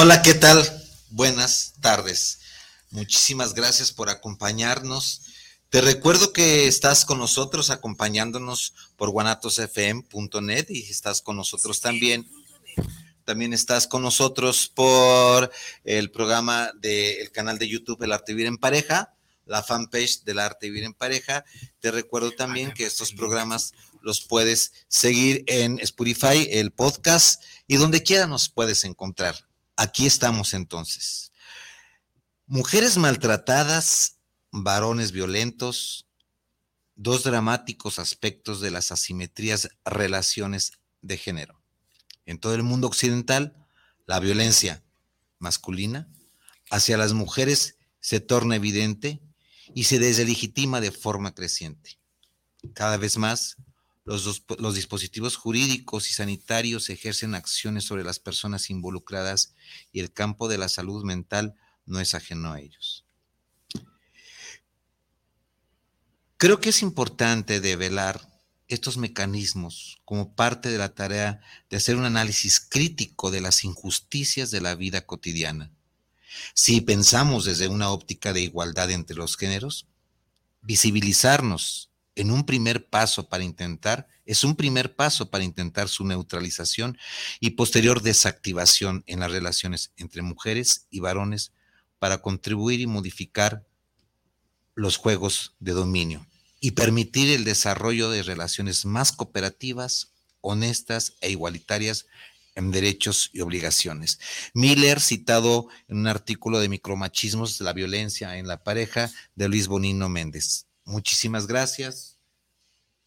Hola, ¿qué tal? Buenas tardes. Muchísimas gracias por acompañarnos. Te recuerdo que estás con nosotros acompañándonos por guanatosfm.net y estás con nosotros también. También estás con nosotros por el programa del canal de YouTube El Arte Vivir en Pareja, la fanpage del Arte Vivir en Pareja. Te recuerdo también que estos programas los puedes seguir en Spotify, el podcast y donde quiera nos puedes encontrar. Aquí estamos entonces. Mujeres maltratadas, varones violentos, dos dramáticos aspectos de las asimetrías relaciones de género. En todo el mundo occidental, la violencia masculina hacia las mujeres se torna evidente y se deslegitima de forma creciente. Cada vez más, los, dispositivos jurídicos y sanitarios ejercen acciones sobre las personas involucradas y el campo de la salud mental no es ajeno a ellos. Creo que es importante develar estos mecanismos como parte de la tarea de hacer un análisis crítico de las injusticias de la vida cotidiana. Si pensamos desde una óptica de igualdad entre los géneros, visibilizarnos en un primer paso para intentar, es un primer paso para intentar su neutralización y posterior desactivación en las relaciones entre mujeres y varones para contribuir y modificar los juegos de dominio y permitir el desarrollo de relaciones más cooperativas, honestas e igualitarias en derechos y obligaciones. Miller, citado en un artículo de Micromachismos, la violencia en la pareja, de Luis Bonino Méndez. Muchísimas gracias.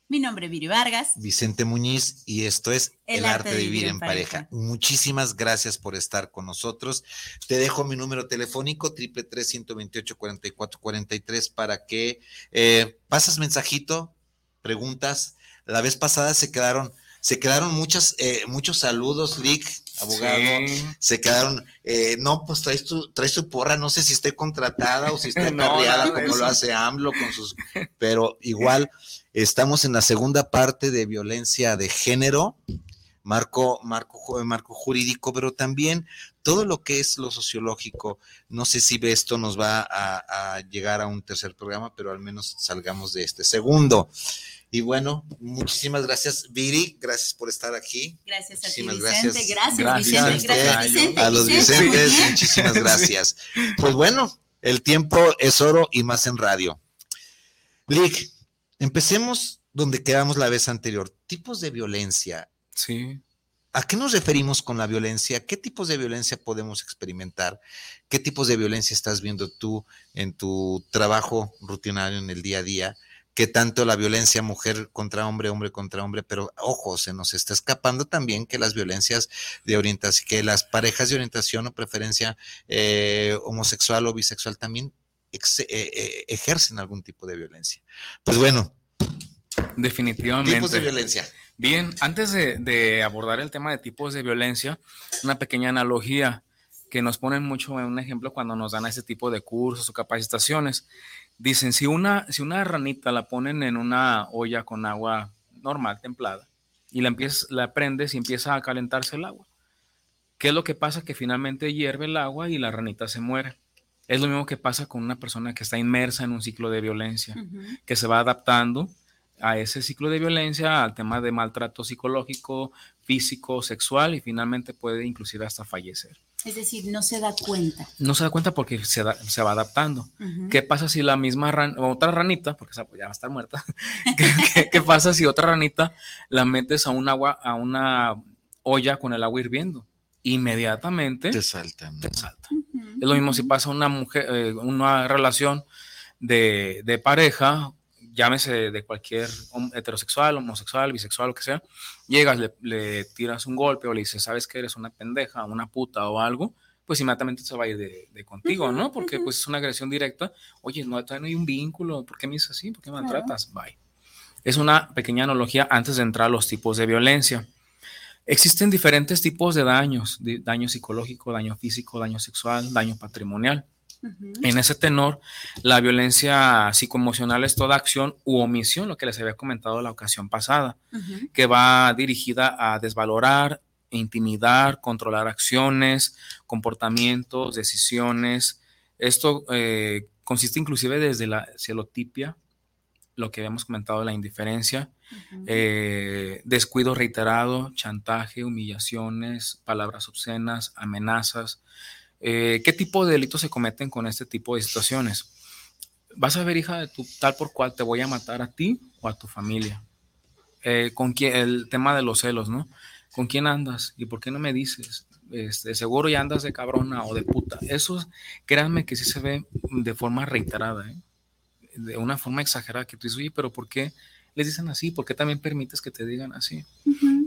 Mi nombre es Viri Vargas. Vicente Muñiz y esto es El, arte, de vivir, en, pareja. Muchísimas gracias por estar con nosotros. Te dejo mi número telefónico, triple tres ciento veintiocho cuarenta y cuatro cuarenta y tres, para que eh, pasas mensajito, preguntas. La vez pasada se quedaron, se quedaron muchas, eh, muchos saludos, Lick, abogado. Se quedaron, eh, no, pues traes tu, traes tu porra, no sé si esté contratada o si está no, como lo hace AMLO con sus, pero igual estamos en la segunda parte de violencia de género, marco, marco, marco jurídico, pero también todo lo que es lo sociológico. No sé si esto nos va a, a llegar a un tercer programa, pero al menos salgamos de este segundo. Y bueno, muchísimas gracias, Viri, gracias por estar aquí. Gracias a ti, Vicente. Gracias, gracias, Vicente, gracias, Vicente. A los Vicentes, muchísimas gracias. Pues bueno, el tiempo es oro y más en radio. Lick, empecemos donde quedamos la vez anterior. Tipos de violencia. Sí. ¿A qué nos referimos con la violencia? ¿Qué tipos de violencia podemos experimentar? ¿Qué tipos de violencia estás viendo tú en tu trabajo rutinario en el día a día? Que tanto la violencia mujer contra hombre, hombre contra hombre, pero ojo, se nos está escapando también que las violencias de orientación, que las parejas de orientación o preferencia eh, homosexual o bisexual también eh, eh, ejercen algún tipo de violencia. Pues bueno. Definitivamente. Tipos de violencia. Bien, antes de, de abordar el tema de tipos de violencia, una pequeña analogía que nos ponen mucho en un ejemplo cuando nos dan ese tipo de cursos o capacitaciones. Dicen, si una, si una ranita la ponen en una olla con agua normal, templada, y la, empieza, la prendes y empieza a calentarse el agua, ¿qué es lo que pasa? Que finalmente hierve el agua y la ranita se muere. Es lo mismo que pasa con una persona que está inmersa en un ciclo de violencia, que se va adaptando a ese ciclo de violencia, al tema de maltrato psicológico, físico, sexual y finalmente puede inclusive hasta fallecer. Es decir, no se da cuenta. No se da cuenta porque se, se va adaptando. ¿Qué pasa si la misma otra ranita, porque esa ya va a estar muerta, ¿Qué, pasa si otra ranita la metes a un agua, a una olla con el agua hirviendo? Inmediatamente te salta. Te salta. Es lo mismo si pasa una mujer, eh, una relación de, de pareja llámese de cualquier heterosexual, homosexual, bisexual, lo que sea, llegas, le, tiras un golpe o le dices, sabes que eres una pendeja, una puta o algo, pues inmediatamente se va a ir de, contigo, ¿no? Porque pues es una agresión directa. Oye, no, no hay un vínculo, ¿por qué me dices así? ¿Por qué me maltratas? Bye. Es una pequeña analogía antes de entrar a los tipos de violencia. Existen diferentes tipos de daños, daño psicológico, daño físico, daño sexual, daño patrimonial. En ese tenor, la violencia psicoemocional es toda acción u omisión, lo que les había comentado la ocasión pasada, que va dirigida a desvalorar, intimidar, controlar acciones, comportamientos, decisiones. Esto eh, consiste inclusive desde la celotipia, lo que habíamos comentado, la indiferencia, eh, descuido reiterado, chantaje, humillaciones, palabras obscenas, amenazas, eh, ¿Qué tipo de delitos se cometen con este tipo de situaciones? Vas a ver, hija, de tu tal por cual te voy a matar a ti o a tu familia. Eh, con quién, el tema de los celos, ¿no? ¿Con quién andas? ¿Y por qué no me dices? Este, seguro ya andas de cabrona o de puta. Eso, créanme que sí se ve de forma reiterada, ¿eh? de una forma exagerada, que tú dices, oye, pero ¿por qué les dicen así? ¿Por qué también permites que te digan así?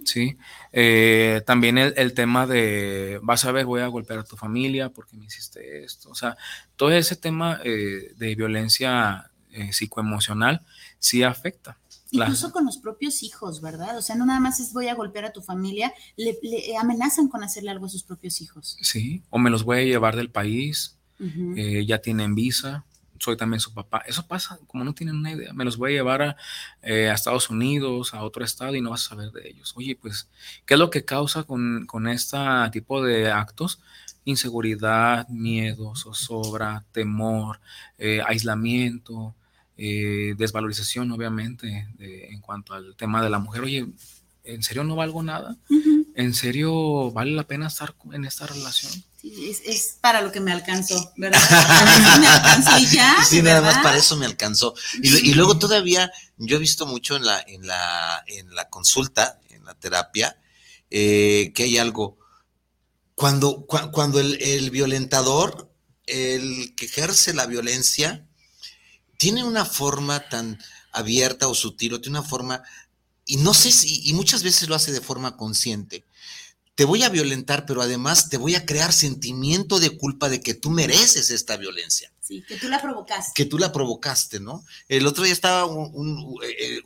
Sí, eh, también el, tema de, vas a ver, voy a golpear a tu familia porque me hiciste esto. O sea, todo ese tema eh, de violencia eh, psicoemocional sí afecta. Incluso con los propios hijos, ¿verdad? O sea, no nada más es voy a golpear a tu familia, le, amenazan con hacerle algo a sus propios hijos. Sí, o me los voy a llevar del país, ya tienen visa, soy también su papá. Eso pasa, como no tienen una idea, me los voy a llevar a, eh, Estados Unidos, a otro estado y no vas a saber de ellos. Oye, pues, ¿qué es lo que causa con, con este tipo de actos? Inseguridad, miedo, zozobra, temor, eh, aislamiento, eh, desvalorización, obviamente, en cuanto al tema de la mujer. Oye, ¿en serio no valgo nada? ¿En serio vale la pena estar en esta relación? es, para lo que me alcanzó, ¿verdad? Para me alcanzó y ya. Sí, nada más para eso me alcanzó. Y, luego todavía, yo he visto mucho en la, en la, en la consulta, en la terapia, eh, que hay algo. Cuando, cuando el, el violentador, el que ejerce la violencia, tiene una forma tan abierta o sutil, o tiene una forma, y no sé si, y muchas veces lo hace de forma consciente te voy a violentar, pero además te voy a crear sentimiento de culpa de que tú mereces esta violencia. Sí, que tú la provocaste. Que tú la provocaste, ¿no? El otro día estaba un, eh,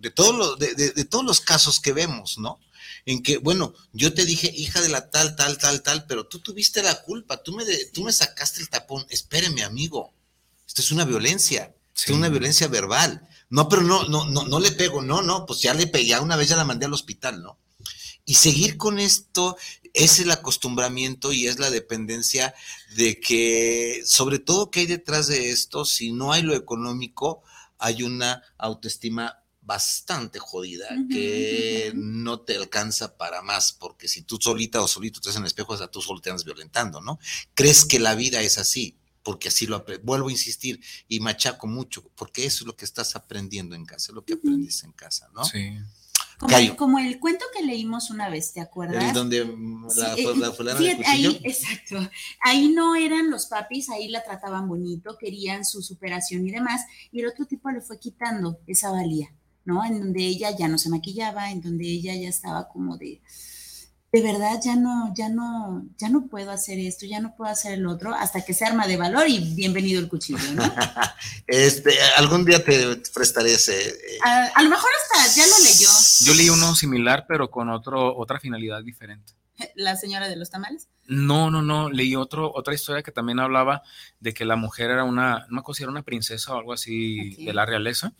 de, todos de, de, todos los casos que vemos, ¿no? En que, bueno, yo te dije, hija de la tal, tal, tal, tal, pero tú tuviste la culpa, tú me, tú me sacaste el tapón. Espéreme, amigo, esto es una violencia, es una violencia verbal. No, pero no, no, no, no le pego, no, no, pues ya le pegué, una vez ya la mandé al hospital, ¿no? Y seguir con esto es el acostumbramiento y es la dependencia de que, sobre todo, que hay detrás de esto? Si no hay lo económico, hay una autoestima bastante jodida que no te alcanza para más, porque si tú solita o solito te en el espejo, hasta tú solo te andas violentando, ¿no? Crees que la vida es así, porque así lo vuelvo a insistir y machaco mucho, porque eso es lo que estás aprendiendo en casa, lo que aprendes en casa, ¿no? Sí. Como, el, cuento que leímos una vez, ¿te acuerdas? El donde la, sí, eh, ahí, exacto. Ahí no eran los papis, ahí la trataban bonito, querían su superación y demás, y el otro tipo le fue quitando esa valía, ¿no? En donde ella ya no se maquillaba, en donde ella ya estaba como de, de verdad ya no, ya no, ya no puedo hacer esto, ya no puedo hacer el otro, hasta que se arma de valor y bienvenido el cuchillo, ¿no? este, algún día te prestaré ese. Eh, a, lo mejor hasta ya lo leyó. Yo leí uno similar, pero con otro, otra finalidad diferente. ¿La señora de los tamales? No, no, no. Leí otro, otra historia que también hablaba de que la mujer era una, no me acuerdo si era una princesa o algo así de la realeza,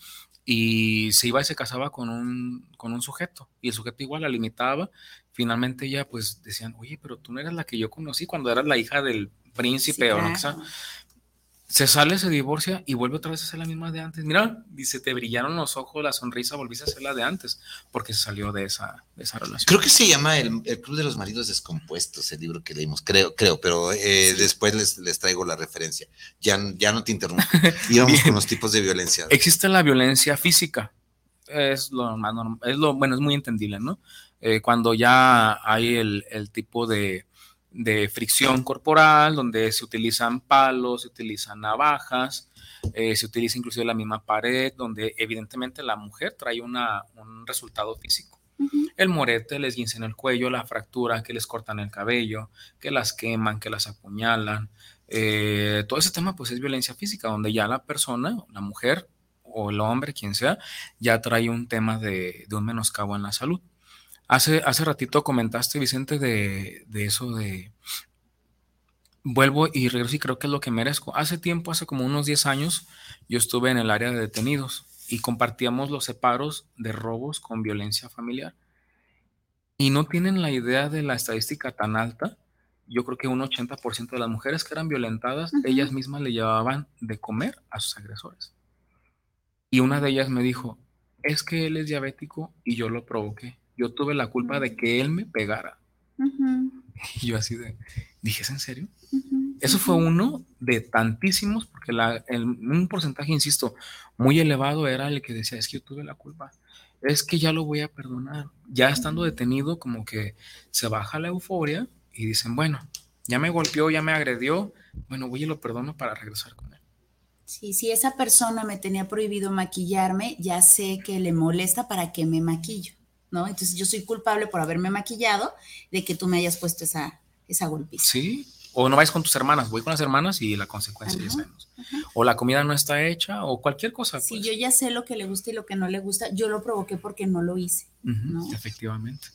y se iba y se casaba con un, con un sujeto, y el sujeto igual la limitaba finalmente ella pues decían, oye, pero tú no eras la que yo conocí cuando eras la hija del príncipe o lo que sea. Se sale, se divorcia y vuelve otra vez a ser la misma de antes. Mira, dice, te brillaron los ojos, la sonrisa, volviste a ser la de antes, porque se salió de esa, esa relación. Creo que se llama el, Club de los Maridos Descompuestos, el libro que leímos, creo, creo, pero eh, después les, les, traigo la referencia. Ya, ya no te interrumpo. Íbamos con los tipos de violencia. Existe la violencia física, es lo más normal, es lo, bueno, es muy entendible, ¿no? Eh, cuando ya hay el, tipo de, fricción corporal, donde se utilizan palos, se utilizan navajas, eh, se utiliza inclusive la misma pared, donde evidentemente la mujer trae una, un resultado físico. El morete, les guincen el cuello, la fractura, que les cortan el cabello, que las queman, que las apuñalan. Eh, todo ese tema pues es violencia física, donde ya la persona, la mujer o el hombre, quien sea, ya trae un tema de, un menoscabo en la salud. Hace, hace ratito comentaste, Vicente, de, de eso de... Vuelvo y regreso y creo que es lo que merezco. Hace tiempo, hace como unos 10 años, yo estuve en el área de detenidos y compartíamos los separos de robos con violencia familiar. Y no tienen la idea de la estadística tan alta. Yo creo que un 80% de las mujeres que eran violentadas, ellas mismas le llevaban de comer a sus agresores. Y una de ellas me dijo, es que él es diabético y yo lo provoqué. Yo tuve la culpa de que él me pegara. Y yo así de, dije, ¿es en serio? Eso fue uno de tantísimos, porque la, un porcentaje, insisto, muy elevado era el que decía, es que yo tuve la culpa, es que ya lo voy a perdonar. Ya estando detenido, como que se baja la euforia y dicen, bueno, ya me golpeó, ya me agredió, bueno, voy y lo perdono para regresar con él. Sí, si esa persona me tenía prohibido maquillarme, ya sé que le molesta para que me maquillo, ¿no? Entonces yo soy culpable por haberme maquillado de que tú me hayas puesto esa, esa golpiza. Sí, o no vais con tus hermanas, voy con las hermanas y la consecuencia ya sabemos. O la comida no está hecha, o cualquier cosa. Si pues. yo ya sé lo que le gusta y lo que no le gusta, yo lo provoqué porque no lo hice. Efectivamente.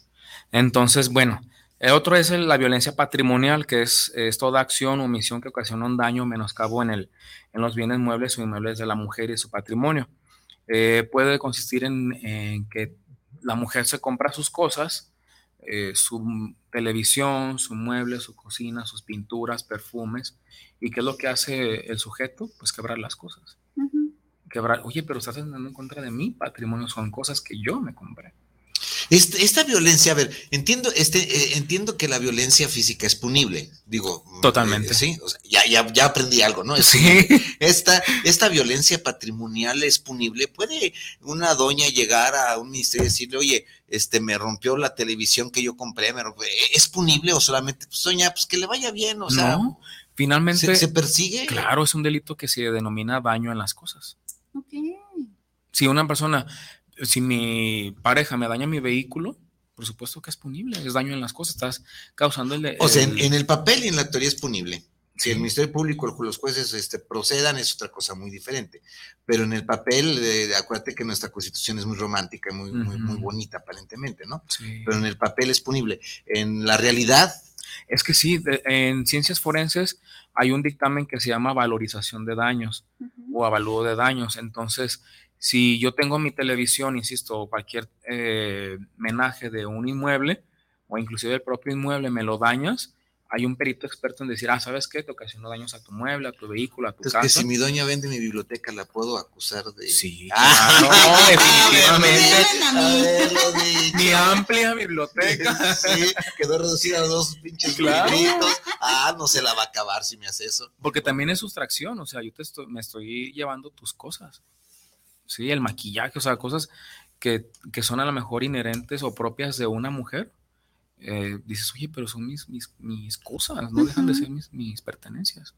Entonces, bueno, el otro es la violencia patrimonial, que es, toda acción o omisión que ocasiona un daño o menoscabo en, el, en los bienes muebles o inmuebles de la mujer y su patrimonio. Eh, puede consistir en, en que la mujer se compra sus cosas, eh, su televisión, su mueble, su cocina, sus pinturas, perfumes. ¿Y qué es lo que hace el sujeto? Pues quebrar las cosas. Quebrar, oye, pero estás andando en contra de mi patrimonio, son cosas que yo me compré. Esta violencia, a ver, entiendo, este, eh, entiendo que la violencia física es punible, digo. Totalmente. Eh, sí, ya, ya, ya, aprendí algo, ¿no? sí. Esta, esta violencia patrimonial es punible. ¿Puede una doña llegar a un ministerio y decirle, oye, este, me rompió la televisión que yo compré, me ¿es punible o solamente, pues doña, pues que le vaya bien, o sea. No, finalmente. ¿se, ¿se, persigue? Claro, es un delito que se denomina daño en las cosas. Ok. Si una persona si mi pareja me daña mi vehículo, por supuesto que es punible, es daño en las cosas, estás causando el... O sea, en, el papel y en la teoría es punible. Si el Ministerio Público, los jueces este, procedan, es otra cosa muy diferente. Pero en el papel, eh, acuérdate que nuestra constitución es muy romántica, muy, muy, muy bonita aparentemente, ¿no? Pero en el papel es punible. En la realidad... Es que sí, en ciencias forenses hay un dictamen que se llama valorización de daños o avalúo de daños. Entonces, si yo tengo mi televisión, insisto, cualquier eh, menaje de un inmueble o inclusive el propio inmueble me lo dañas, hay un perito experto en decir, ah, ¿sabes qué? Te ocasionó daños a tu mueble, a tu vehículo, a tu casa. Es que si mi doña vende mi biblioteca, ¿la puedo acusar de...? Sí, ah, no, definitivamente. mi amplia biblioteca. Sí, quedó reducida a dos pinches libritos. Ah, no se la va a acabar si me hace eso. Porque también es sustracción, o sea, yo te estoy, me estoy llevando tus cosas. ¿Sí? El maquillaje, o sea, cosas que, son a lo mejor inherentes o propias de una mujer. Eh, dices, oye, pero son mis, mis, cosas, no dejan de ser mis, pertenencias.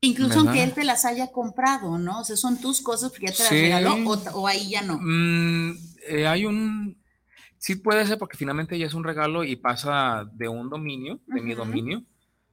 Incluso aunque él te las haya comprado, ¿no? O sea, son tus cosas porque ya te las regaló o, ahí ya no. Mm, eh, hay un... Sí puede ser porque finalmente ya es un regalo y pasa de un dominio, de mi dominio,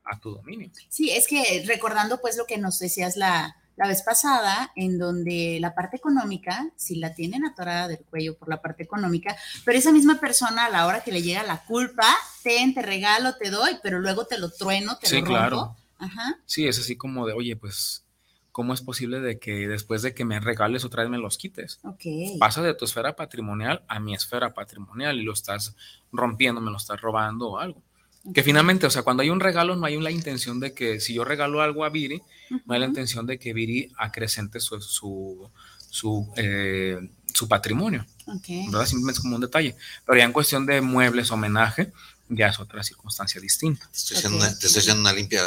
a tu dominio. Sí, es que recordando pues lo que nos decías la, la vez pasada, en donde la parte económica, si la tienen atorada del cuello por la parte económica, pero esa misma persona a la hora que le llega la culpa, ten, te regalo, te doy, pero luego te lo trueno, te lo rompo. claro. Ajá. Sí, es así como de, oye, pues, ¿cómo es posible de que después de que me regales otra vez me los quites? Ok. Pasa de tu esfera patrimonial a mi esfera patrimonial y lo estás rompiendo, me lo estás robando o algo. Que finalmente, o sea, cuando hay un regalo, no hay la intención de que si yo regalo algo a Viri, no hay la intención de que Viri acrecente su, su, su, eh, su patrimonio. ¿verdad? Simplemente es como un detalle. Pero ya en cuestión de muebles, homenaje, ya es otra circunstancia distinta. Te estoy, haciendo, una, limpia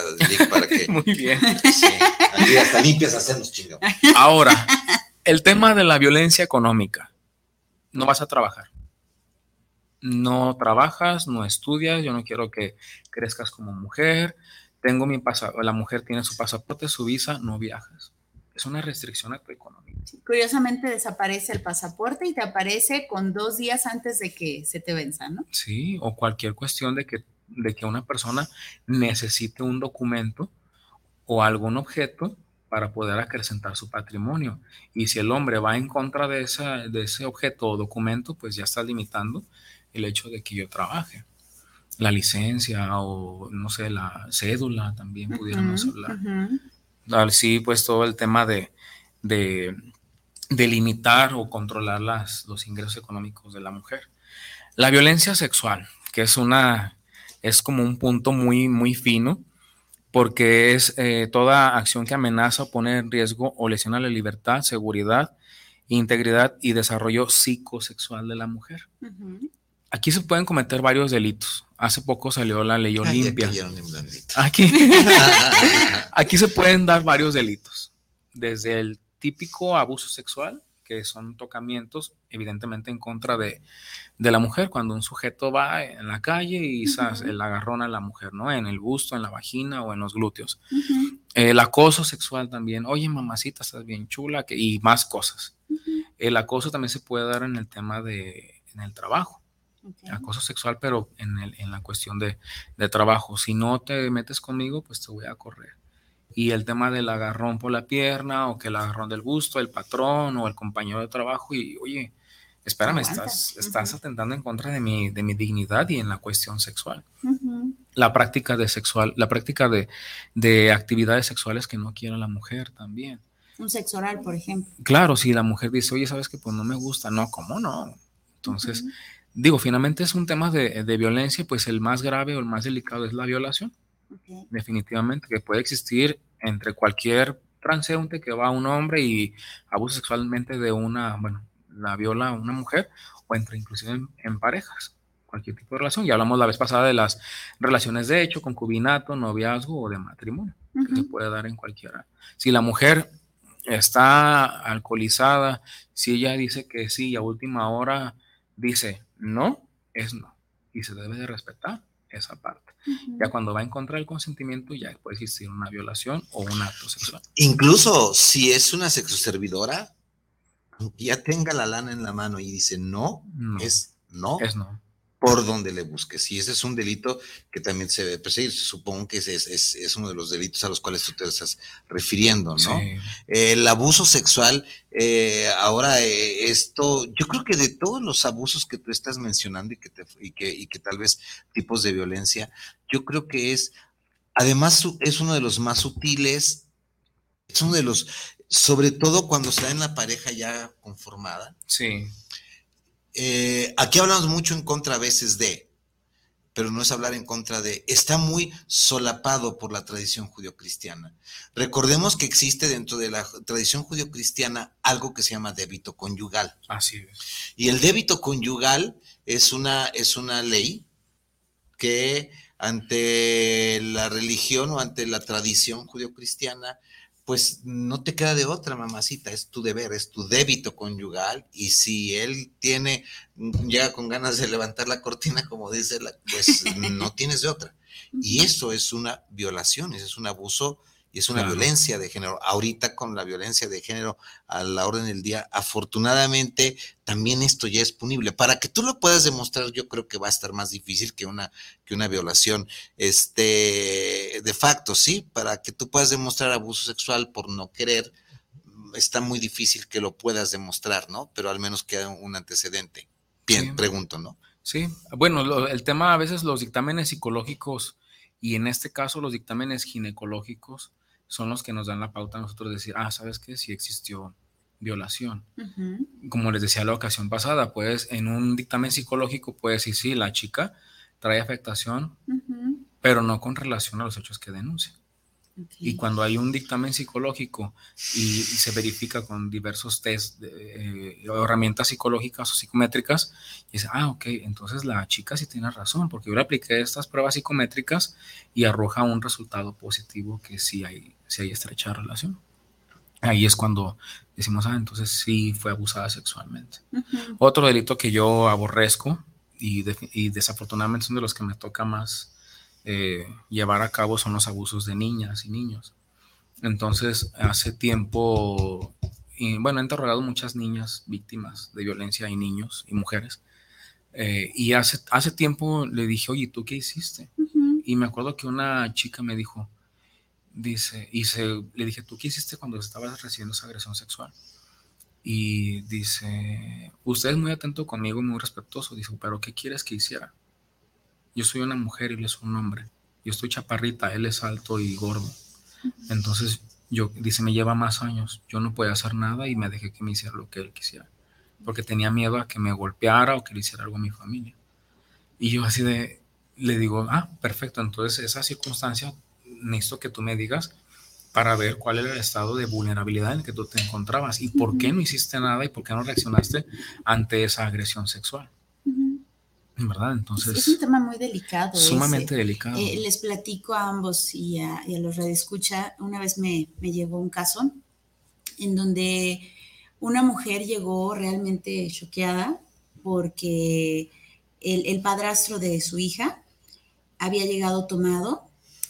para que. Muy bien. Sí, hasta limpias hacemos chingados. Ahora, el tema de la violencia económica. No vas a trabajar no trabajas, no estudias, yo no quiero que crezcas como mujer, tengo mi pasaporte, la mujer tiene su pasaporte, su visa, no viajas. es una restricción a tu economía. curiosamente desaparece el pasaporte y te aparece con dos días antes de que se te venza, ¿no? Sí, o cualquier cuestión de que, de que una persona necesite un documento o algún objeto para poder acrecentar su patrimonio. Y si el hombre va en contra de, esa, de ese objeto o documento, pues ya está limitando el hecho de que yo trabaje. La licencia o, no sé, la cédula también pudiéramos hablar. Sí, pues todo el tema de, de, limitar o controlar las, los ingresos económicos de la mujer. La violencia sexual, que es una, es como un punto muy, muy fino, porque es eh, toda acción que amenaza o pone en riesgo o lesiona la libertad, seguridad, integridad y desarrollo psicosexual de la mujer. Aquí se pueden cometer varios delitos. Hace poco salió la ley Olimpia. Aquí, aquí se pueden dar varios delitos, desde el típico abuso sexual, que son tocamientos evidentemente en contra de, la mujer, cuando un sujeto va en la calle y el agarrón a la mujer, ¿no? En el busto, en la vagina o en los glúteos. El acoso sexual también, oye mamacita, estás bien chula, que, y más cosas. El acoso también se puede dar en el tema de, en el trabajo. Acoso sexual, pero en, el, en la cuestión de, de trabajo. Si no te metes conmigo, pues te voy a correr y el tema del agarrón por la pierna o que el agarrón del gusto, el patrón o el compañero de trabajo y oye, espérame, estás, estás atentando en contra de mi, de mi dignidad y en la cuestión sexual. La práctica de sexual, la práctica de, de, actividades sexuales que no quiera la mujer también. Un sexo oral, por ejemplo. Claro, si la mujer dice, oye, sabes que pues no me gusta, no, ¿cómo no? Entonces, digo, finalmente es un tema de, de violencia, pues el más grave o el más delicado es la violación. Definitivamente, que puede existir entre cualquier transeúnte que va a un hombre y abusa sexualmente de una, bueno, la viola a una mujer o entre inclusive en, parejas, cualquier tipo de relación. Ya hablamos la vez pasada de las relaciones de hecho, concubinato, noviazgo o de matrimonio, que se puede dar en cualquiera. Si la mujer está alcoholizada, si ella dice que sí y a última hora dice no, es no y se debe de respetar esa parte. Ya cuando va en contra del consentimiento, ya puede existir una violación o un acto sexual. Incluso si es una sexoservidora, aunque ya tenga la lana en la mano y dice no, es no. Es no por donde le busques. Y ese es un delito que también se debe perseguir. Supongo que es, es, uno de los delitos a los cuales tú te estás refiriendo, ¿no? el abuso sexual, eh, ahora eh, esto, yo creo que de todos los abusos que tú estás mencionando y que, y que, y que tal vez tipos de violencia, yo creo que es, además es uno de los más sutiles, es uno de los, sobre todo cuando está en la pareja ya conformada. Sí eh, aquí hablamos mucho en contra a veces de, pero no es hablar en contra de, está muy solapado por la tradición judio-cristiana. Recordemos que existe dentro de la tradición judio-cristiana algo que se llama débito conyugal. Así es. Y el débito conyugal es una, es una ley que ante la religión o ante la tradición judio-cristiana pues no te queda de otra, mamacita, es tu deber, es tu débito conyugal y si él tiene, llega con ganas de levantar la cortina, como dice, pues no tienes de otra. Y eso es una violación, eso es un abuso y es una violencia de género. Ahorita con la violencia de género a la orden del día, afortunadamente también esto ya es punible. Para que tú lo puedas demostrar, yo creo que va a estar más difícil que una, que una violación este, de facto, ¿sí? Para que tú puedas demostrar abuso sexual por no querer, está muy difícil que lo puedas demostrar, ¿no? Pero al menos queda un antecedente. Bien, pregunto, ¿no? Sí, bueno, el tema a veces los dictámenes psicológicos y en este caso los dictámenes ginecológicos son los que nos dan la pauta a nosotros decir, ah, ¿sabes qué? Si existió violación. Como les decía la ocasión pasada, pues en un dictamen psicológico puede decir, sí, la chica trae afectación, pero no con relación a los hechos que denuncia. Y cuando hay un dictamen psicológico y, se verifica con diversos test, de, eh, herramientas psicológicas o psicométricas, y dice, ah, ok, entonces la chica sí tiene razón, porque yo le apliqué estas pruebas psicométricas y arroja un resultado positivo que sí hay, sí hay estrecha relación. Ahí es cuando decimos, ah, entonces sí fue abusada sexualmente. Otro delito que yo aborrezco y, y desafortunadamente son de los que me toca más eh, llevar a cabo son los abusos de niñas y niños. Entonces, hace tiempo, y, bueno, he interrogado muchas niñas víctimas de violencia y niños y mujeres. Eh, y hace, hace tiempo le dije, oye, ¿tú qué hiciste? Y me acuerdo que una chica me dijo, dice, y se, le dije, ¿tú qué hiciste cuando estabas recibiendo esa agresión sexual? Y dice, usted es muy atento conmigo, muy respetuoso. Dice, pero ¿qué quieres que hiciera? Yo soy una mujer y él es un hombre. Yo estoy chaparrita, él es alto y gordo. Entonces, yo, dice, me lleva más años. Yo no podía hacer nada y me dejé que me hiciera lo que él quisiera. Porque tenía miedo a que me golpeara o que le hiciera algo a mi familia. Y yo así de, le digo, ah, perfecto. Entonces, esa circunstancia, necesito que tú me digas para ver cuál era el estado de vulnerabilidad en el que tú te encontrabas y por qué no hiciste nada y por qué no reaccionaste ante esa agresión sexual. ¿Verdad? Entonces. Es un tema muy delicado. Sumamente delicado. Eh, les platico a ambos y a, y a los redescucha. Una vez me, me llegó un caso en donde una mujer llegó realmente choqueada porque el, el padrastro de su hija había llegado tomado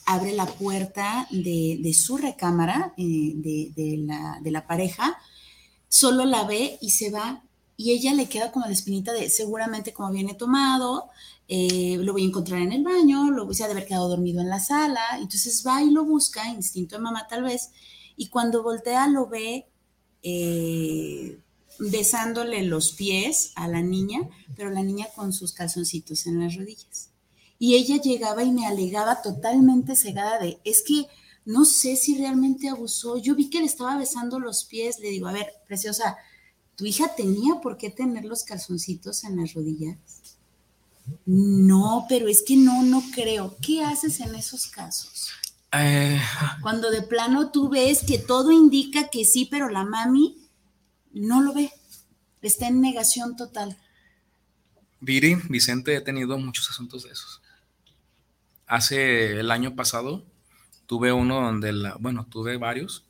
abre la puerta de, su recámara, eh, de, la, pareja, solo la ve y se va. Y ella le queda como la espinita de seguramente como viene tomado, eh, lo voy a encontrar en el baño, lo se ha de haber quedado dormido en la sala. Entonces va y lo busca, instinto de mamá tal vez, y cuando voltea lo ve eh, besándole los pies a la niña, pero la niña con sus calzoncitos en las rodillas y ella llegaba y me alegaba totalmente cegada de, es que no sé si realmente abusó, yo vi que le estaba besando los pies, le digo, a ver, preciosa, ¿tu hija tenía por qué tener los calzoncitos en las rodillas? No, pero es que no, no creo. ¿Qué haces en esos casos? Eh, Cuando de plano tú ves que todo indica que sí, pero la mami no lo ve, está en negación total. Viri, Vicente, he tenido muchos asuntos de esos hace el año pasado tuve uno donde, la, bueno, tuve varios,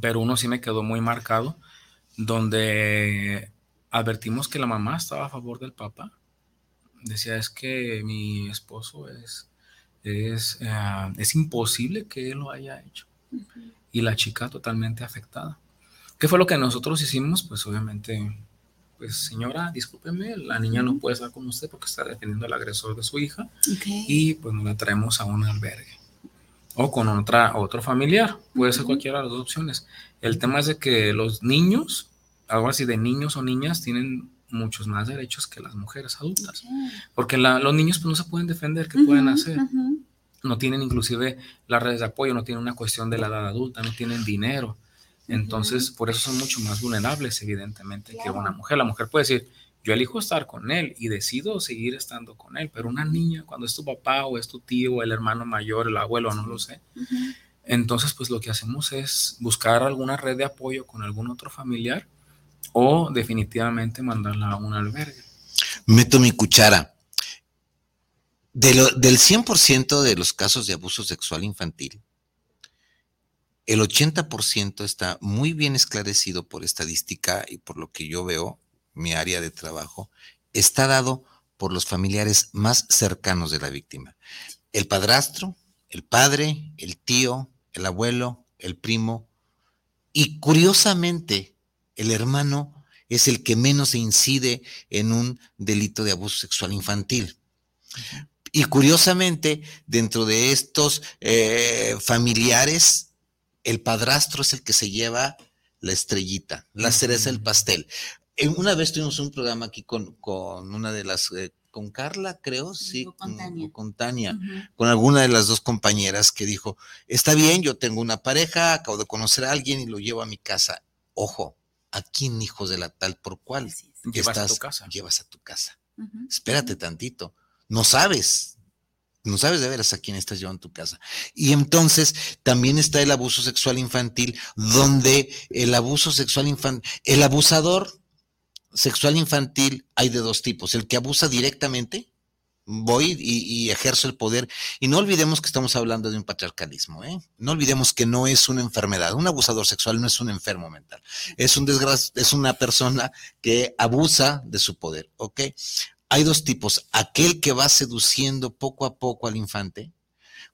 pero uno sí me quedó muy marcado, donde advertimos que la mamá estaba a favor del papá. Decía, es que mi esposo es, es, eh, es imposible que él lo haya hecho. Y la chica totalmente afectada. ¿Qué fue lo que nosotros hicimos? Pues obviamente pues señora, discúlpeme, la niña no puede estar con usted porque está defendiendo al agresor de su hija y pues nos la traemos a un albergue o con otra, otro familiar, puede ser cualquiera de las dos opciones. El tema es de que los niños, algo así de niños o niñas, tienen muchos más derechos que las mujeres adultas, porque los niños pues no se pueden defender, ¿qué pueden hacer? No tienen inclusive las redes de apoyo, no tienen una cuestión de la edad adulta, no tienen dinero. Entonces, por eso son mucho más vulnerables, evidentemente, que una mujer. La mujer puede decir, yo elijo estar con él y decido seguir estando con él, pero una niña, cuando es tu papá o es tu tío o el hermano mayor, el abuelo, no lo sé, entonces pues lo que hacemos es buscar alguna red de apoyo con algún otro familiar o definitivamente mandarla a un albergue. Meto mi cuchara. del 100% de los casos de abuso sexual infantil, el 80% está muy bien esclarecido por estadística y por lo que yo veo, mi área de trabajo, está dado por los familiares más cercanos de la víctima. El padrastro, el padre, el tío, el abuelo, el primo y curiosamente el hermano es el que menos incide en un delito de abuso sexual infantil. Y curiosamente, dentro de estos eh, familiares, el padrastro es el que se lleva la estrellita, la cereza del pastel. Una vez tuvimos un programa aquí con, con una de las, eh, con Carla, creo, sí, con Tania, con, alguna de las dos compañeras que dijo, está bien, yo tengo una pareja, acabo de conocer a alguien y lo llevo a mi casa. Ojo, ¿a quién hijos de la tal por cual? Llevas a tu casa. Llevas a tu casa. Espérate tantito. No sabes, no sabes de veras a quién estás llevando tu casa. Y entonces también está el abuso sexual infantil, donde el abuso sexual infantil, el abusador sexual infantil hay de dos tipos, el que abusa directamente, voy y, ejerzo el poder. Y no olvidemos que estamos hablando de un patriarcalismo, ¿eh? No olvidemos que no es una enfermedad. Un abusador sexual no es un enfermo mental. Es un es una persona que abusa de su poder, hay dos tipos. Aquel que va seduciendo poco a poco al infante,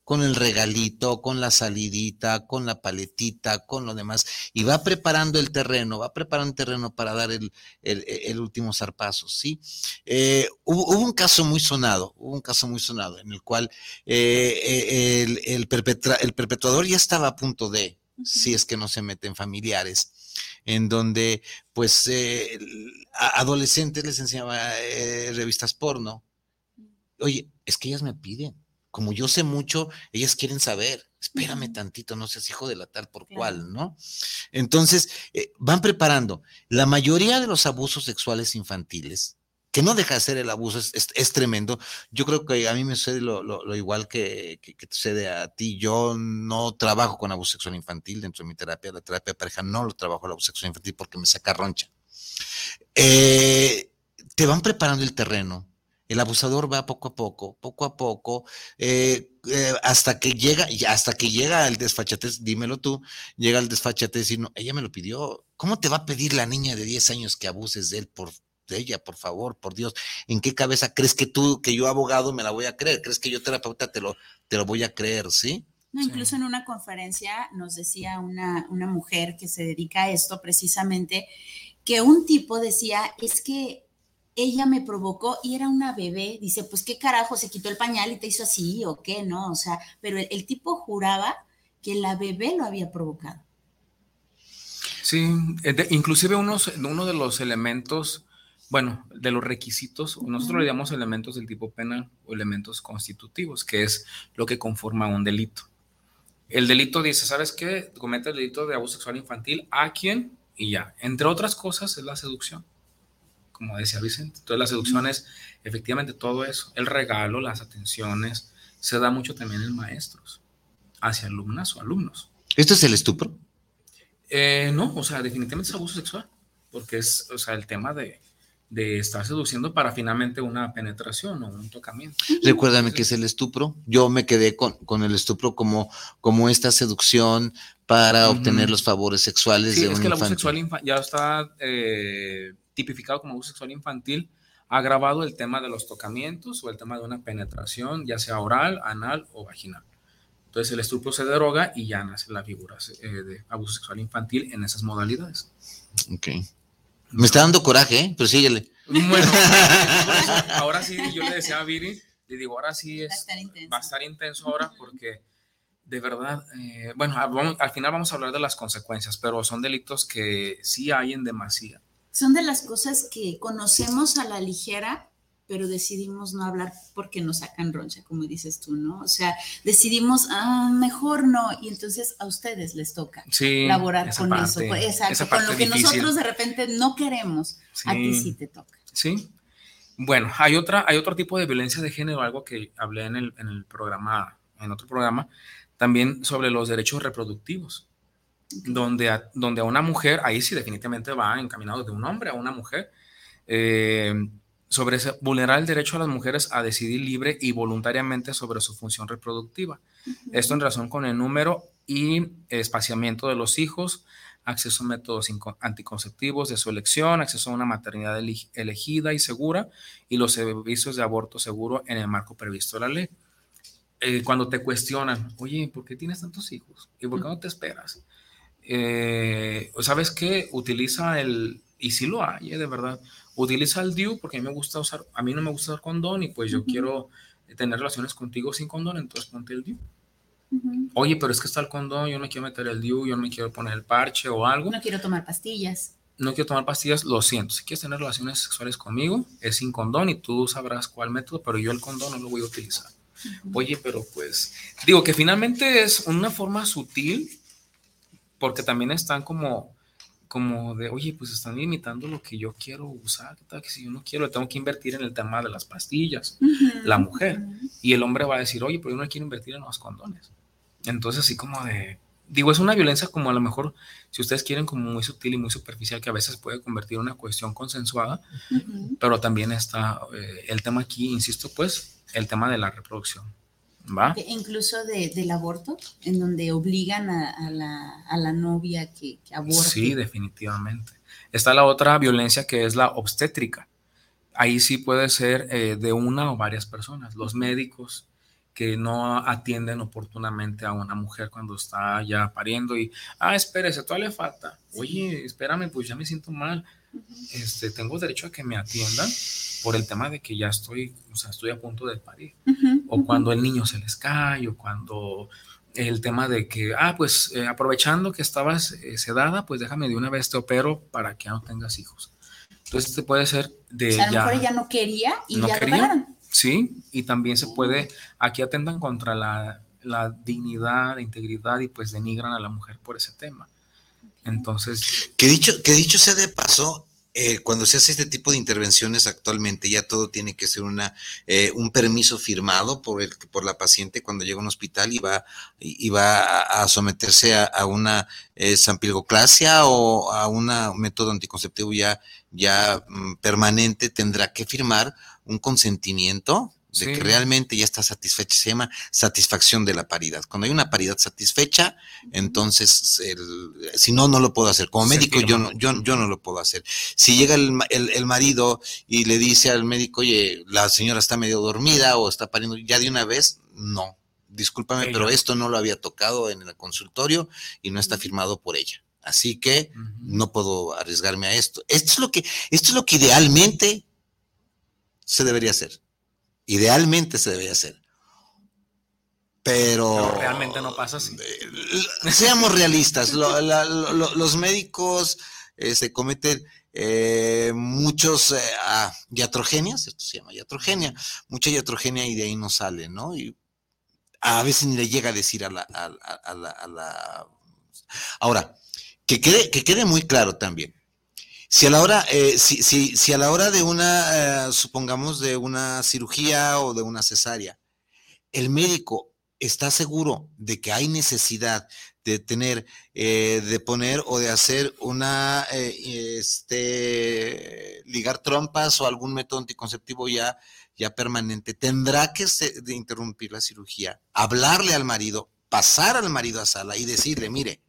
con el regalito, con la salidita, con la paletita, con lo demás, y va preparando el terreno, va preparando el terreno para dar el, el, último zarpazo, ¿sí? Eh, hubo, un caso muy sonado, hubo un caso muy sonado en el cual eh, eh, el, el, perpetuador ya estaba a punto de, si es que no se meten familiares, en donde pues adolescentes les enseñaba revistas porno. Oye, es que ellas me piden como yo sé mucho, ellas quieren saber, espérame tantito, no seas hijo de la tal por cual, ¿no? Entonces, eh, van preparando. La mayoría de los abusos sexuales infantiles, que no deja de ser el abuso, es, tremendo. Yo creo que a mí me sucede lo, igual que, que, sucede a ti. Yo no trabajo con abuso sexual infantil dentro de mi terapia. La terapia de pareja no lo trabajo el abuso sexual infantil porque me saca roncha. Eh, te van preparando el terreno el abusador va poco a poco, poco a poco, eh, eh, hasta que llega, y hasta que llega el desfachatez, dímelo tú, llega el desfachatez y no, ella me lo pidió. ¿Cómo te va a pedir la niña de 10 años que abuses de él por de ella, por favor, por Dios? ¿En qué cabeza crees que tú, que yo abogado, me la voy a creer? ¿Crees que yo terapeuta te lo, te lo voy a creer, sí? No, incluso en una conferencia nos decía una, una mujer que se dedica a esto precisamente, que un tipo decía, es que ella me provocó y era una bebé. Dice, pues qué carajo, se quitó el pañal y te hizo así o qué, ¿no? O sea, pero el, tipo juraba que la bebé lo había provocado. Sí, inclusive unos, uno de los elementos, bueno, de los requisitos, nosotros le llamamos elementos del tipo penal o elementos constitutivos, que es lo que conforma un delito. El delito dice, ¿sabes qué? Comete el delito de abuso sexual infantil a quien y ya. Entre otras cosas es la seducción como decía Vicente. Entonces la seducción es efectivamente todo eso, el regalo, las atenciones, se da mucho también en maestros, hacia alumnas o alumnos. ¿Esto es el estupro? Eh, no, o sea, definitivamente es abuso sexual, porque es, o sea, el tema de, de estar seduciendo para finalmente una penetración o un tocamiento. Recuérdame que es el estupro. Yo me quedé con, con el estupro como, como esta seducción para obtener los favores sexuales sí, es que el abuso sexual ya está eh, tipificado como abuso sexual infantil, ha agravado el tema de los tocamientos o el tema de una penetración, ya sea oral, anal o vaginal. Entonces el estupro se deroga y ya nace la figura eh, de abuso sexual infantil en esas modalidades. Ok. Me está dando coraje, ¿eh? pero síguele. Bueno, ahora sí, yo le decía a Viri, le digo, ahora sí es, va a estar intenso, ahora porque de verdad, eh, bueno, al final vamos a hablar de las consecuencias, pero son delitos que sí hay en demasía son de las cosas que conocemos a la ligera, pero decidimos no hablar porque nos sacan roncha, como dices tú, ¿no? O sea, decidimos, ah, mejor no, y entonces a ustedes les toca laborar con eso, exacto, con lo que nosotros de repente no queremos, a ti sí te toca. Sí. Bueno, hay, otra, hay otro tipo de violencia de género, algo que hablé en el, en el programa, en otro programa, también sobre los derechos reproductivos donde a, donde a una mujer, ahí sí definitivamente va encaminado de un hombre a una mujer, eh, sobre vulnerar el derecho a las mujeres a decidir libre y voluntariamente sobre su función reproductiva. Esto en razón con el número y espaciamiento de los hijos, acceso a métodos anticonceptivos de su elección, acceso a una maternidad elegida y segura y los servicios de aborto seguro en el marco previsto de la ley. Eh, cuando te cuestionan, oye, ¿por qué tienes tantos hijos? ¿Y por qué no te esperas? Eh, ¿sabes qué? Utiliza el, y si lo hay, eh, de verdad, utiliza el DIU porque a mí me gusta usar, a mí no me gusta usar condón y pues yo quiero tener relaciones contigo sin condón, entonces ponte el DIU. Oye, pero es que está el condón, yo no quiero meter el DIU, yo no me quiero poner el parche o algo. No quiero tomar pastillas. No quiero tomar pastillas, lo siento. Si quieres tener relaciones sexuales conmigo, es sin condón y tú sabrás cuál método, pero yo el condón no lo voy a utilizar. Oye, pero pues digo que finalmente es una forma sutil porque también están como, como de, oye, pues están limitando lo que yo quiero usar, ¿qué tal que si yo no quiero, tengo que invertir en el tema de las pastillas, la mujer, y el hombre va a decir, oye, pero yo no quiero invertir en los condones. Entonces, así como de, digo, es una violencia como a lo mejor, si ustedes quieren, como muy sutil y muy superficial, que a veces puede convertir en una cuestión consensuada, pero también está eh, el tema aquí, insisto, pues, el tema de la reproducción. Incluso del aborto, en donde obligan a, la, novia que, que, aborte. Sí, definitivamente. Está la otra violencia que es la obstétrica. Ahí sí puede ser eh, de una o varias personas. Los médicos que no atienden oportunamente a una mujer cuando está ya pariendo y, ah, espérese, todavía le falta. Oye, espérame, pues ya me siento mal. Este, tengo derecho a que me atiendan por el tema de que ya estoy, o sea, estoy a punto de parir. o cuando el niño se les cae, o cuando el tema de que, ah, pues eh, aprovechando que estabas eh, sedada, pues déjame de una vez te opero para que ya no tengas hijos. Entonces, este puede ser de. O sea, a lo mejor ella no quería y ya quería, Sí, y también se puede, aquí atentan contra la, la dignidad, la integridad y pues denigran a la mujer por ese tema. Entonces. Que dicho, que dicho sea de paso, eh, cuando se hace este tipo de intervenciones actualmente, ya todo tiene que ser una, eh, un permiso firmado por, el, por la paciente cuando llega a un hospital y va, y va a, someterse a, una eh, sampilgoclasia o a un método anticonceptivo ya, ya mm, permanente, tendrá que firmar un consentimiento de que realmente ya está satisfecha, se llama satisfacción de la paridad. Cuando hay una paridad satisfecha, entonces, si no, no lo puedo hacer. Como médico, yo no, yo, yo no lo puedo hacer. Si llega el, el, marido y le dice al médico, oye, la señora está medio dormida o está pariendo, ya de una vez, no. Discúlpame, pero esto no lo había tocado en el consultorio y no está firmado por ella. Así que no puedo arriesgarme a esto. Esto es lo que, esto es lo que idealmente se debería hacer. Idealmente se debe hacer. Pero, realmente no pasa así. Eh, seamos realistas, los médicos se este, cometen eh, muchos eh, ah, iatrogenias, esto se llama iatrogenia, mucha iatrogenia y de ahí no sale, ¿no? Y a veces ni le llega a decir a la... A, la, Ahora, que quede, que quede muy claro también, si a la hora, eh, si, si, si, a la hora de una, eh, supongamos, de una cirugía o de una cesárea, el médico está seguro de que hay necesidad de tener, eh, de poner o de hacer una, este, ligar trompas o algún método anticonceptivo ya, ya permanente, tendrá que interrumpir la cirugía, hablarle al marido, pasar al marido a sala y decirle, mire,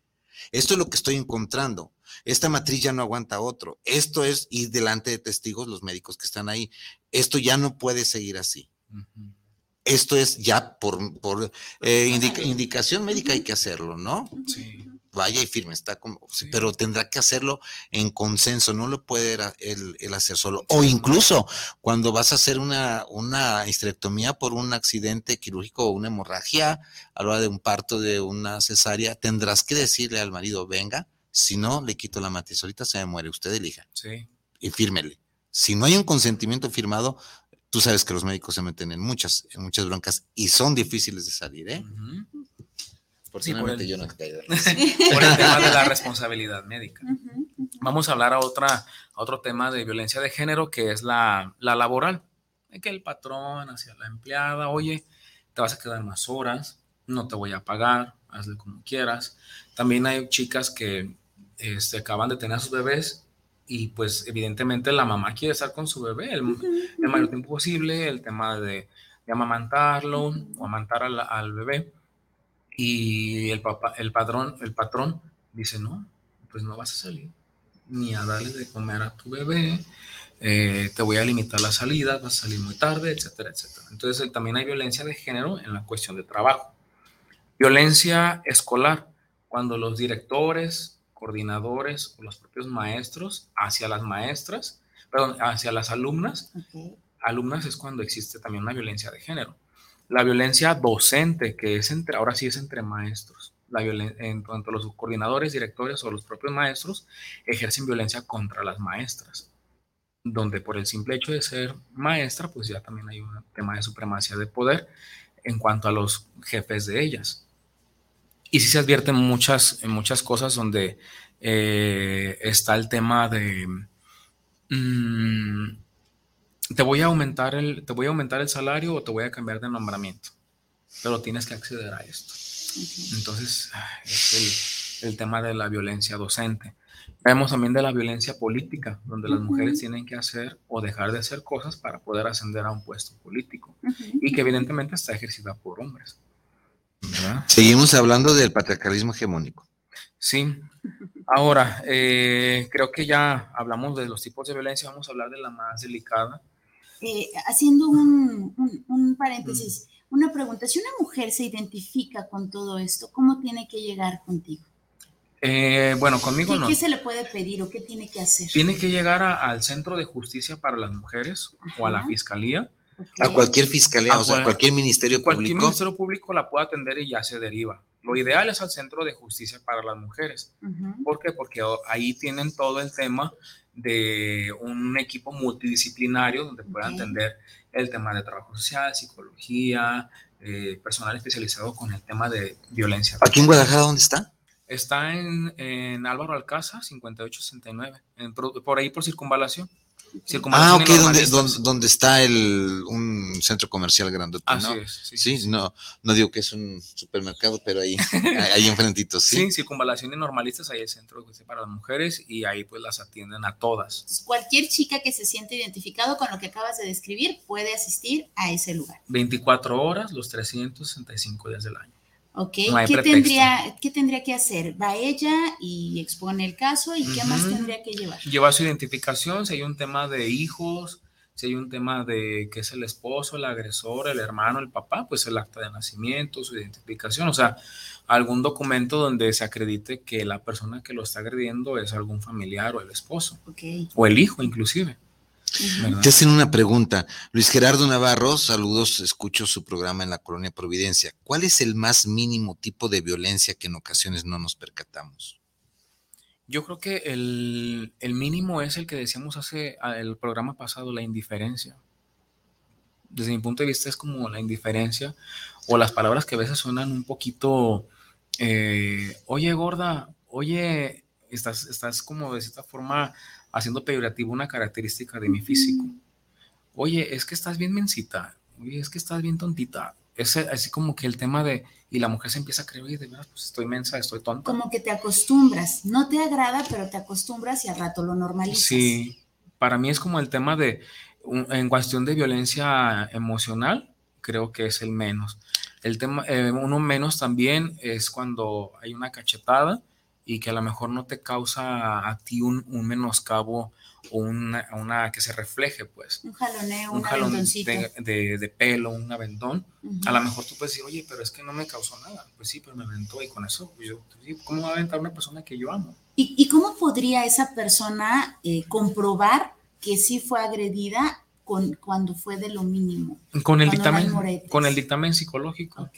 esto es lo que estoy encontrando esta matriz ya no aguanta otro. Esto es, y delante de testigos, los médicos que están ahí, esto ya no puede seguir así. Esto es ya por, por eh, indicación médica hay que hacerlo, ¿no? Sí. Vaya y firme, está como, pero tendrá que hacerlo en consenso, no lo puede él, hacer solo. O incluso cuando vas a hacer una, una histerectomía por un accidente quirúrgico o una hemorragia, a la hora de un parto, de una cesárea, tendrás que decirle al marido, venga, si no, le quito la matriz. Ahorita se me muere. Usted elija. Sí. Y fírmele. Si no hay un consentimiento firmado, tú sabes que los médicos se meten en muchas, en muchas broncas y son difíciles de salir, ¿eh? Por, sí, por, el, yo no por el tema de la responsabilidad médica. Vamos a hablar a, otra, a otro tema de violencia de género que es la, la laboral. Es que el patrón hacia la empleada, oye, te vas a quedar más horas, no te voy a pagar, hazle como quieras. También hay chicas que este, acaban de tener a sus bebés y pues evidentemente la mamá quiere estar con su bebé el, mayor tiempo posible, el tema de, amamantarlo o amantar al, bebé y el papá, el padrón, el patrón dice no, pues no vas a salir ni a darle de comer a tu bebé, eh, te voy a limitar las salidas, vas a salir muy tarde, etcétera, etcétera. Entonces también hay violencia de género en la cuestión de trabajo. Violencia escolar, cuando los directores, coordinadores o los propios maestros hacia las maestras, perdón, hacia las alumnas, alumnas es cuando existe también una violencia de género. La violencia docente, que es entre, ahora sí es entre maestros. La en cuanto a los coordinadores, directores o los propios maestros ejercen violencia contra las maestras, donde por el simple hecho de ser maestra, pues ya también hay un tema de supremacía de poder en cuanto a los jefes de ellas. Y sí se advierten muchas, muchas cosas donde eh, está el tema de mm, te voy a aumentar el, te voy a aumentar el salario o te voy a cambiar de nombramiento. Pero tienes que acceder a esto. Entonces, es el, tema de la violencia docente. Vemos también de la violencia política, donde las mujeres tienen que hacer o dejar de hacer cosas para poder ascender a un puesto político y que evidentemente está ejercida por hombres. Seguimos hablando del patriarcalismo hegemónico. Sí. Ahora, eh, creo que ya hablamos de los tipos de violencia, vamos a hablar de la más delicada. Eh, haciendo un, paréntesis, Una pregunta, si una mujer se identifica con todo esto, ¿cómo tiene que llegar contigo? Eh, bueno, conmigo no. ¿Qué se le puede pedir o qué tiene que hacer? Tiene que llegar al Centro de Justicia para las Mujeres o a la Fiscalía. A cualquier fiscalía, o sea, cualquier ministerio público. Cualquier ministerio público la puede atender y ya se deriva. Lo ideal es al Centro de Justicia para las Mujeres. ¿Por qué? Porque ahí tienen todo el tema de un equipo multidisciplinario donde puedan atender el tema de trabajo social, psicología, eh, personal especializado con el tema de violencia. ¿Aquí en Guadalajara dónde está? Está en, en Álvaro Alcázar, 5869, por ahí por circunvalación ah, ok, donde, donde, está el, un centro comercial grande. Así ¿no? es, sí, no, no digo que es un supermercado, pero ahí, ahí enfrentito, sí. Sí, circunvalación y normalistas, ahí el centro para las mujeres y ahí pues las atienden a todas. cualquier chica que se siente identificado con lo que acabas de describir puede asistir a ese lugar. 24 horas, los 365 días del año. Ok, ¿Qué, tendría, ¿qué tendría que hacer? Va ella y expone el caso y ¿qué más tendría que llevar? Llevar su identificación, si hay un tema de hijos, si hay un tema de que es el esposo, el agresor, el hermano, el papá, pues el acta de nacimiento, su identificación, o sea, algún documento donde se acredite que la persona que lo está agrediendo es algún familiar o el esposo, okay. o el hijo inclusive. Te hacen una pregunta. Luis Gerardo Navarro, saludos, escucho su programa en la colonia Providencia. ¿Cuál es el más mínimo tipo de violencia que en ocasiones no nos percatamos? Yo creo que el, mínimo es el que decíamos hace el programa pasado, la indiferencia. Desde mi punto de vista es como la indiferencia o las palabras que a veces suenan un poquito, eh, oye gorda, oye, estás, estás como de cierta forma haciendo peyorativo una característica de mi físico. Oye, es que estás bien mensita, oye, es que estás bien tontita. Es así como que el tema de, y la mujer se empieza a creer, oye, de verdad, pues estoy mensa, estoy tonta. Como que te acostumbras, no te agrada, pero te acostumbras y al rato lo normalizas. Sí, para mí es como el tema de, en cuestión de violencia emocional, creo que es el menos. El tema, eh, uno menos también es cuando hay una cachetada, y que a lo mejor no te causa a ti un, menoscabo o una, una, que se refleje, pues. Un jaloneo, un jalón de, de, pelo, un aventón. A lo mejor tú puedes decir, oye, pero es que no me causó nada. Pues sí, pero me aventó y con eso, pues yo, ¿cómo va a aventar una persona que yo amo? ¿Y, y cómo podría esa persona eh, comprobar que sí fue agredida con, cuando fue de lo mínimo? Con el, dictamen, con el dictamen psicológico.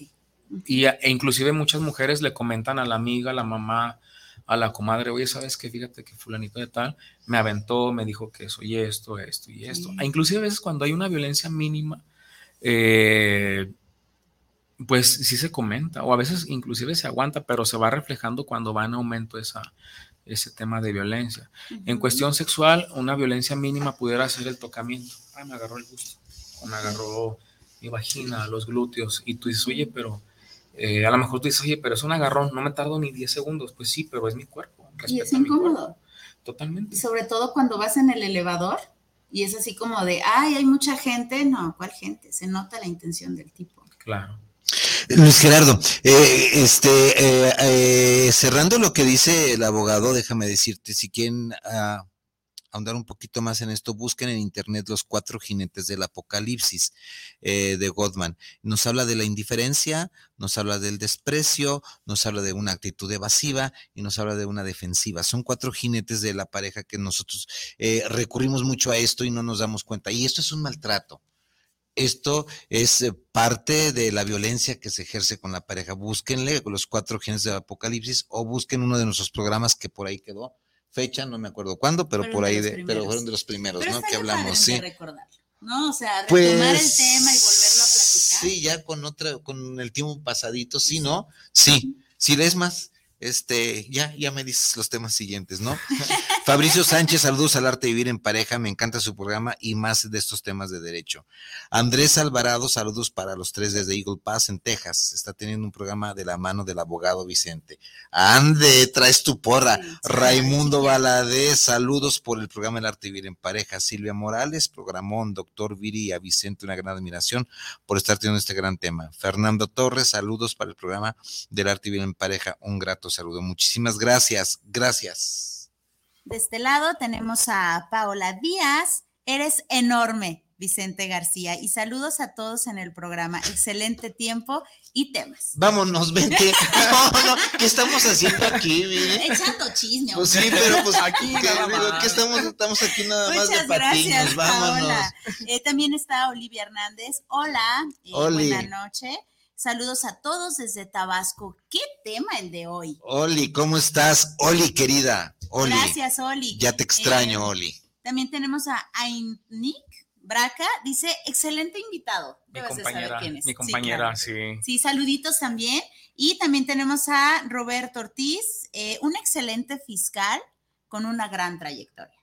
Y, e inclusive muchas mujeres le comentan a la amiga, a la mamá, a la comadre, oye, ¿sabes qué? Fíjate que fulanito de tal me aventó, me dijo que soy esto, esto y esto. Inclusive a veces cuando hay una violencia mínima, eh, pues sí se comenta, o a veces inclusive se aguanta, pero se va reflejando cuando va en aumento esa, ese tema de violencia. En cuestión sexual, una violencia mínima pudiera ser el tocamiento. Ay, me agarró el gusto, o me agarró mi vagina, los glúteos, y tú dices, oye, pero eh, a lo mejor tú dices, oye, pero es un agarrón, no me tardo ni 10 segundos. Pues sí, pero es mi cuerpo. Y es incómodo. Totalmente. Sobre todo cuando vas en el elevador y es así como de, ay, hay mucha gente. No, ¿cuál gente? Se nota la intención del tipo. Claro. Luis Gerardo, eh, este, eh, cerrando lo que dice el abogado, déjame decirte, si quieren ah, ahondar un poquito más en esto, busquen en internet los cuatro jinetes del apocalipsis eh, de Godman. Nos habla de la indiferencia, nos habla del desprecio, nos habla de una actitud evasiva y nos habla de una defensiva. Son cuatro jinetes de la pareja que nosotros eh, recurrimos mucho a esto y no nos damos cuenta. Y esto es un maltrato. Esto es eh, parte de la violencia que se ejerce con la pareja. Búsquenle los cuatro jinetes del apocalipsis o busquen uno de nuestros programas que por ahí quedó fecha, no me acuerdo cuándo, pero por ahí, de, pero fueron de los primeros, ¿no? Que hablamos, sí. ¿no? O sea, retomar el pues, tema y volverlo a platicar. Sí, ya con otra, con el tiempo pasadito, sí, ¿no? Sí, sí, es más, este, ya, ya me dices los temas siguientes, ¿no? Fabricio Sánchez, saludos al arte de vivir en pareja, me encanta su programa y más de estos temas de derecho. Andrés Alvarado, saludos para los tres desde Eagle Pass en Texas, está teniendo un programa de la mano del abogado Vicente. Ande, traes tu porra. Raimundo Valadez, saludos por el programa El arte de vivir en pareja. Silvia Morales, programón, doctor Viri y a Vicente, una gran admiración por estar teniendo este gran tema. Fernando Torres, saludos para el programa del arte de vivir en pareja, un grato saludo. Muchísimas gracias, gracias. De este lado tenemos a Paola Díaz. Eres enorme. Vicente García. Y saludos a todos en el programa. Excelente tiempo y temas. Vámonos, vente. No, no, ¿qué estamos haciendo aquí? Echando chisme. Pues sí, pero pues aquí, ¿qué estamos, estamos aquí nada más Muchas de gracias, vámonos. Eh, también está Olivia Hernández. Hola, eh, buenas noches. Saludos a todos desde Tabasco. ¿Qué tema el de hoy? Oli, ¿cómo estás? Oli, querida. Oli. Gracias, Oli. Ya te extraño, eh, Oli. También tenemos a Ainik Braca. Dice, excelente invitado. Mi compañera, mi compañera, sí, sí. saluditos también. Y también tenemos a Roberto Ortiz, eh, un excelente fiscal con una gran trayectoria.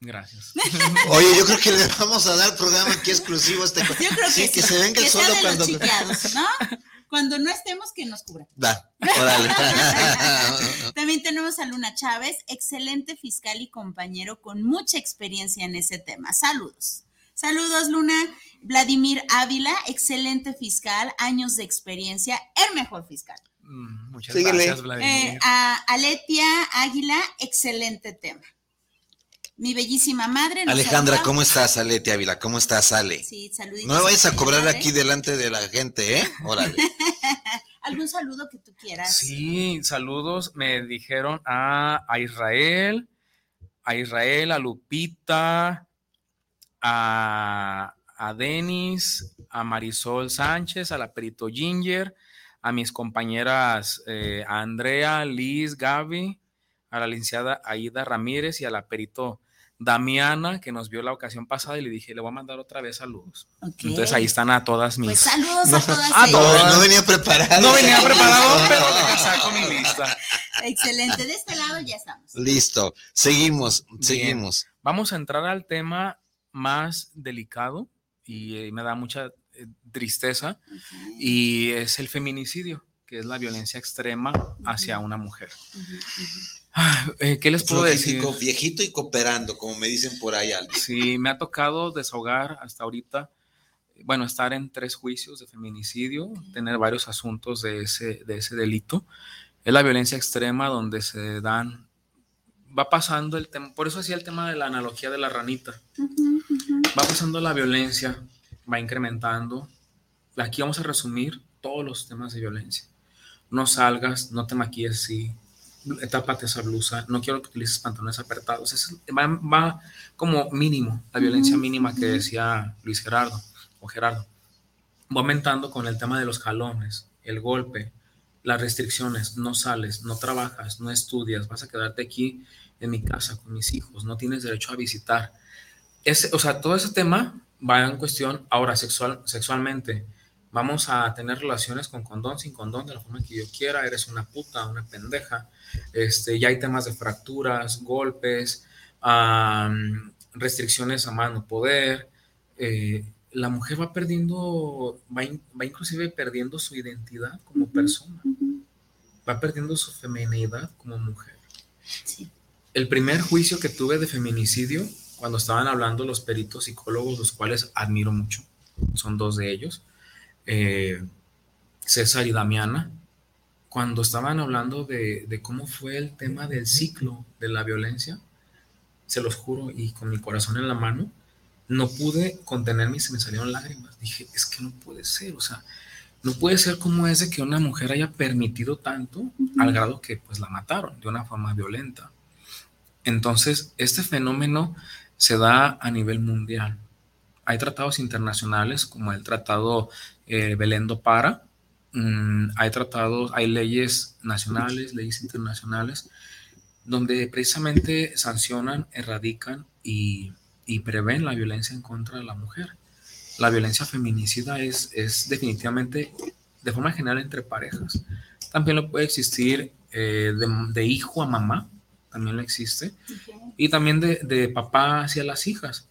Gracias. Oye, yo creo que le vamos a dar programa aquí exclusivo a este. Yo creo que sí, que se venga el solo cuando. ¿no? Cuando no estemos, que nos cubra. Da, órale. También tenemos a Luna Chávez, excelente fiscal y compañero con mucha experiencia en ese tema. Saludos. Saludos, Luna. Vladimir Ávila, excelente fiscal, años de experiencia, el mejor fiscal. Mm, muchas gracias, Vladimir. Eh, a Aletia Águila, excelente tema mi bellísima madre. Alejandra, ¿cómo estás, Alete Ávila? ¿Cómo estás, Ale? Sí, saluditos. No me vayas a cobrar aquí delante de la gente, ¿eh? Órale. ¿Algún saludo que tú quieras? Sí, saludos. Me dijeron a, Israel, a Israel, a Lupita, a, a Denis, a Marisol Sánchez, a la Perito Ginger, a mis compañeras eh, Andrea, Liz, Gaby, a la licenciada Aida Ramírez y a la Perito Damiana, que nos vio la ocasión pasada y le dije, le voy a mandar otra vez saludos. Entonces ahí están a todas mis. Pues saludos a todas. A todas. No venía preparado. No venía preparado, pero me saco mi lista. Excelente. De este lado ya estamos. Listo. Seguimos, seguimos. Vamos a entrar al tema más delicado y eh, me da mucha eh, tristeza y es el feminicidio, que es la violencia extrema hacia una mujer. Eh, ¿Qué les puedo decir? Viejito y cooperando, como me dicen por ahí. Sí, me ha tocado desahogar hasta ahorita, bueno, estar en tres juicios de feminicidio, tener varios asuntos de ese, de ese delito. Es la violencia extrema donde se dan, va pasando el tema, por eso hacía el tema de la analogía de la ranita. Va pasando la violencia, va incrementando. Aquí vamos a resumir todos los temas de violencia. No salgas, no te maquilles así, tápate esa blusa, no quiero que utilices pantalones apretados. Es, va, como mínimo, la violencia mínima que decía Luis Gerardo o Gerardo. Va aumentando con el tema de los jalones, el golpe, las restricciones, no sales, no trabajas, no estudias, vas a quedarte aquí en mi casa con mis hijos, no tienes derecho a visitar. Ese, o sea, todo ese tema va en cuestión ahora sexual, sexualmente vamos a tener relaciones con condón, sin condón, de la forma que yo quiera, eres una puta, una pendeja. Este, ya hay temas de fracturas, golpes, restricciones a mano poder. Eh, la mujer va perdiendo, va, va, inclusive perdiendo su identidad como persona, va perdiendo su feminidad como mujer. El primer juicio que tuve de feminicidio, cuando estaban hablando los peritos psicólogos, los cuales admiro mucho, son dos de ellos, eh, César y Damiana, cuando estaban hablando de, cómo fue el tema del ciclo de la violencia, se los juro, y con mi corazón en la mano, no pude contenerme y se me salieron lágrimas. Dije, es que no puede ser, o sea, no puede ser como es de que una mujer haya permitido tanto al grado que pues la mataron de una forma violenta. Entonces, este fenómeno se da a nivel mundial. Hay tratados internacionales como el Tratado eh, Belendo para. Mm, hay tratados, hay leyes nacionales, leyes internacionales, donde precisamente sancionan, erradican y, y, prevén la violencia en contra de la mujer. La violencia feminicida es, es definitivamente de forma general entre parejas. También lo puede existir eh, de, hijo a mamá, también lo existe, y también de, de papá hacia las hijas.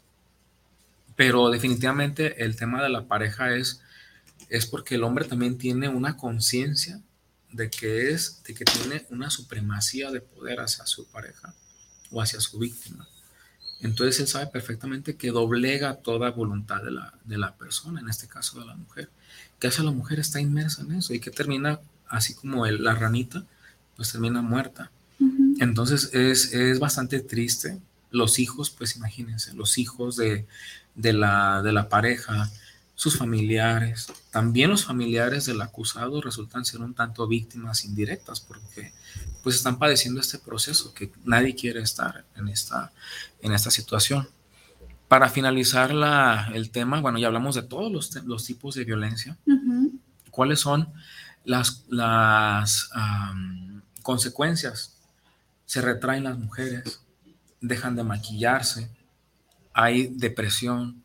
Pero definitivamente el tema de la pareja es es porque el hombre también tiene una conciencia de que es, de que tiene una supremacía de poder hacia su pareja o hacia su víctima. Entonces él sabe perfectamente que doblega toda voluntad de la, de la persona, en este caso de la mujer. Que hace la mujer está inmersa en eso y que termina así como la ranita, pues termina muerta. Entonces es, es, bastante triste. Los hijos, pues imagínense, los hijos de, de la, de la pareja, sus familiares, también los familiares del acusado resultan ser un tanto víctimas indirectas porque pues están padeciendo este proceso que nadie quiere estar en esta, en esta situación. Para finalizar la, el tema, bueno, ya hablamos de todos los, los tipos de violencia. ¿Cuáles son las, las consecuencias? Se retraen las mujeres, dejan de maquillarse, hay depresión,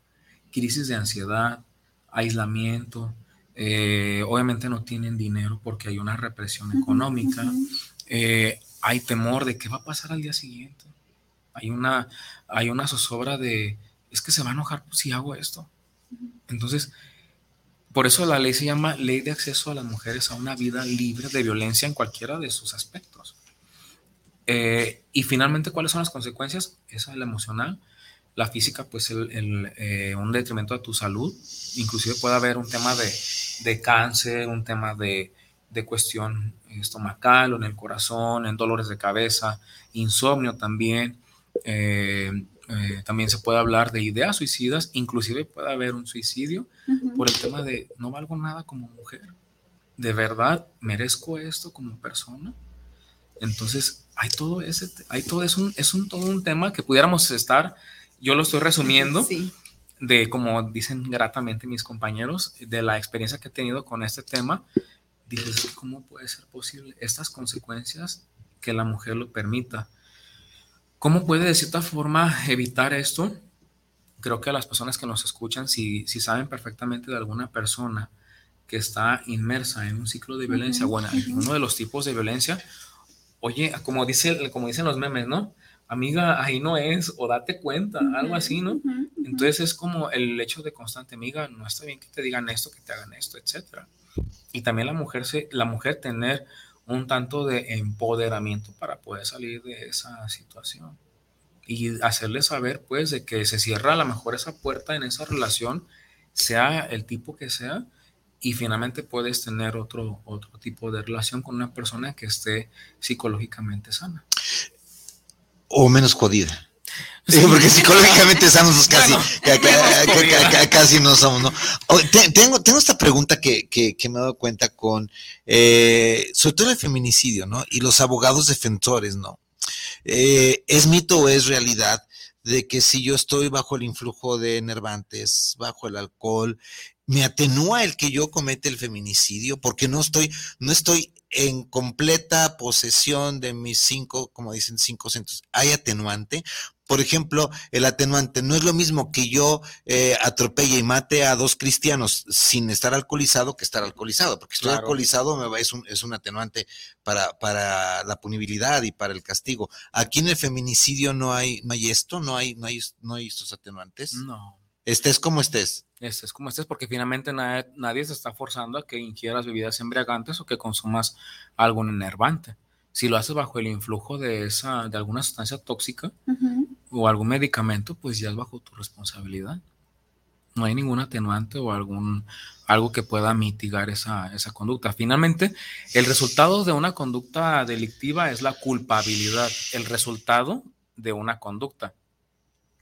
crisis de ansiedad, aislamiento, eh, obviamente no tienen dinero porque hay una represión económica, eh, hay temor de qué va a pasar al día siguiente, hay una, hay una zozobra de, es que se va a enojar si hago esto. Entonces, por eso la ley se llama Ley de Acceso a las Mujeres a una vida libre de violencia en cualquiera de sus aspectos. Eh, y finalmente, ¿cuáles son las consecuencias? Esa es la emocional, la física, pues el, eh, un detrimento a tu salud, inclusive puede haber un tema de, de cáncer, un tema de, de, cuestión estomacal o en el corazón, en dolores de cabeza, insomnio también. Eh, eh, también se puede hablar de ideas suicidas, inclusive puede haber un suicidio por el tema de no valgo nada como mujer. ¿De verdad merezco esto como persona? Entonces, hay todo ese, hay todo, es un, es un, todo un tema que pudiéramos estar yo lo estoy resumiendo de, como dicen gratamente mis compañeros, de la experiencia que he tenido con este tema. Dices, ¿cómo puede ser posible estas consecuencias que la mujer lo permita? ¿Cómo puede de cierta forma evitar esto? Creo que a las personas que nos escuchan, si, si saben perfectamente de alguna persona que está inmersa en un ciclo de violencia, bueno, uno de los tipos de violencia, oye, como, dice, como dicen los memes, ¿no? Amiga, ahí no es, o date cuenta, algo así, ¿no? Entonces es como el hecho de constante, amiga, no está bien que te digan esto, que te hagan esto, etcétera. Y también la mujer, se, la mujer tener un tanto de empoderamiento para poder salir de esa situación y hacerle saber, pues, de que se cierra a lo mejor esa puerta en esa relación, sea el tipo que sea, y finalmente puedes tener otro, otro tipo de relación con una persona que esté psicológicamente sana o menos jodida. porque psicológicamente sanos casi, casi no somos, ¿no? tengo, tengo esta pregunta que, me he dado cuenta con, eh, sobre todo el feminicidio, ¿no? Y los abogados defensores, ¿no? Eh, ¿Es mito o es realidad de que si yo estoy bajo el influjo de enervantes, bajo el alcohol, me atenúa el que yo comete el feminicidio? Porque no estoy, no estoy en completa posesión de mis cinco, como dicen, cinco centros. ¿Hay atenuante? Por ejemplo, el atenuante no es lo mismo que yo eh, atropelle y mate a dos cristianos sin estar alcoholizado que estar alcoholizado, porque estoy alcoholizado me va, es, un, es un atenuante para, para la punibilidad y para el castigo. Aquí en el feminicidio no hay, no hay esto, no hay, no hay, no hay estos atenuantes. No. Estés como estés estés como estés, porque finalmente nadie, nadie, se está forzando a que ingieras bebidas embriagantes o que consumas algo enervante. Si lo haces bajo el influjo de, esa, de alguna sustancia tóxica o algún medicamento, pues ya es bajo tu responsabilidad. No hay ningún atenuante o algún, algo que pueda mitigar esa, esa conducta. Finalmente, el resultado de una conducta delictiva es la culpabilidad, el resultado de una conducta.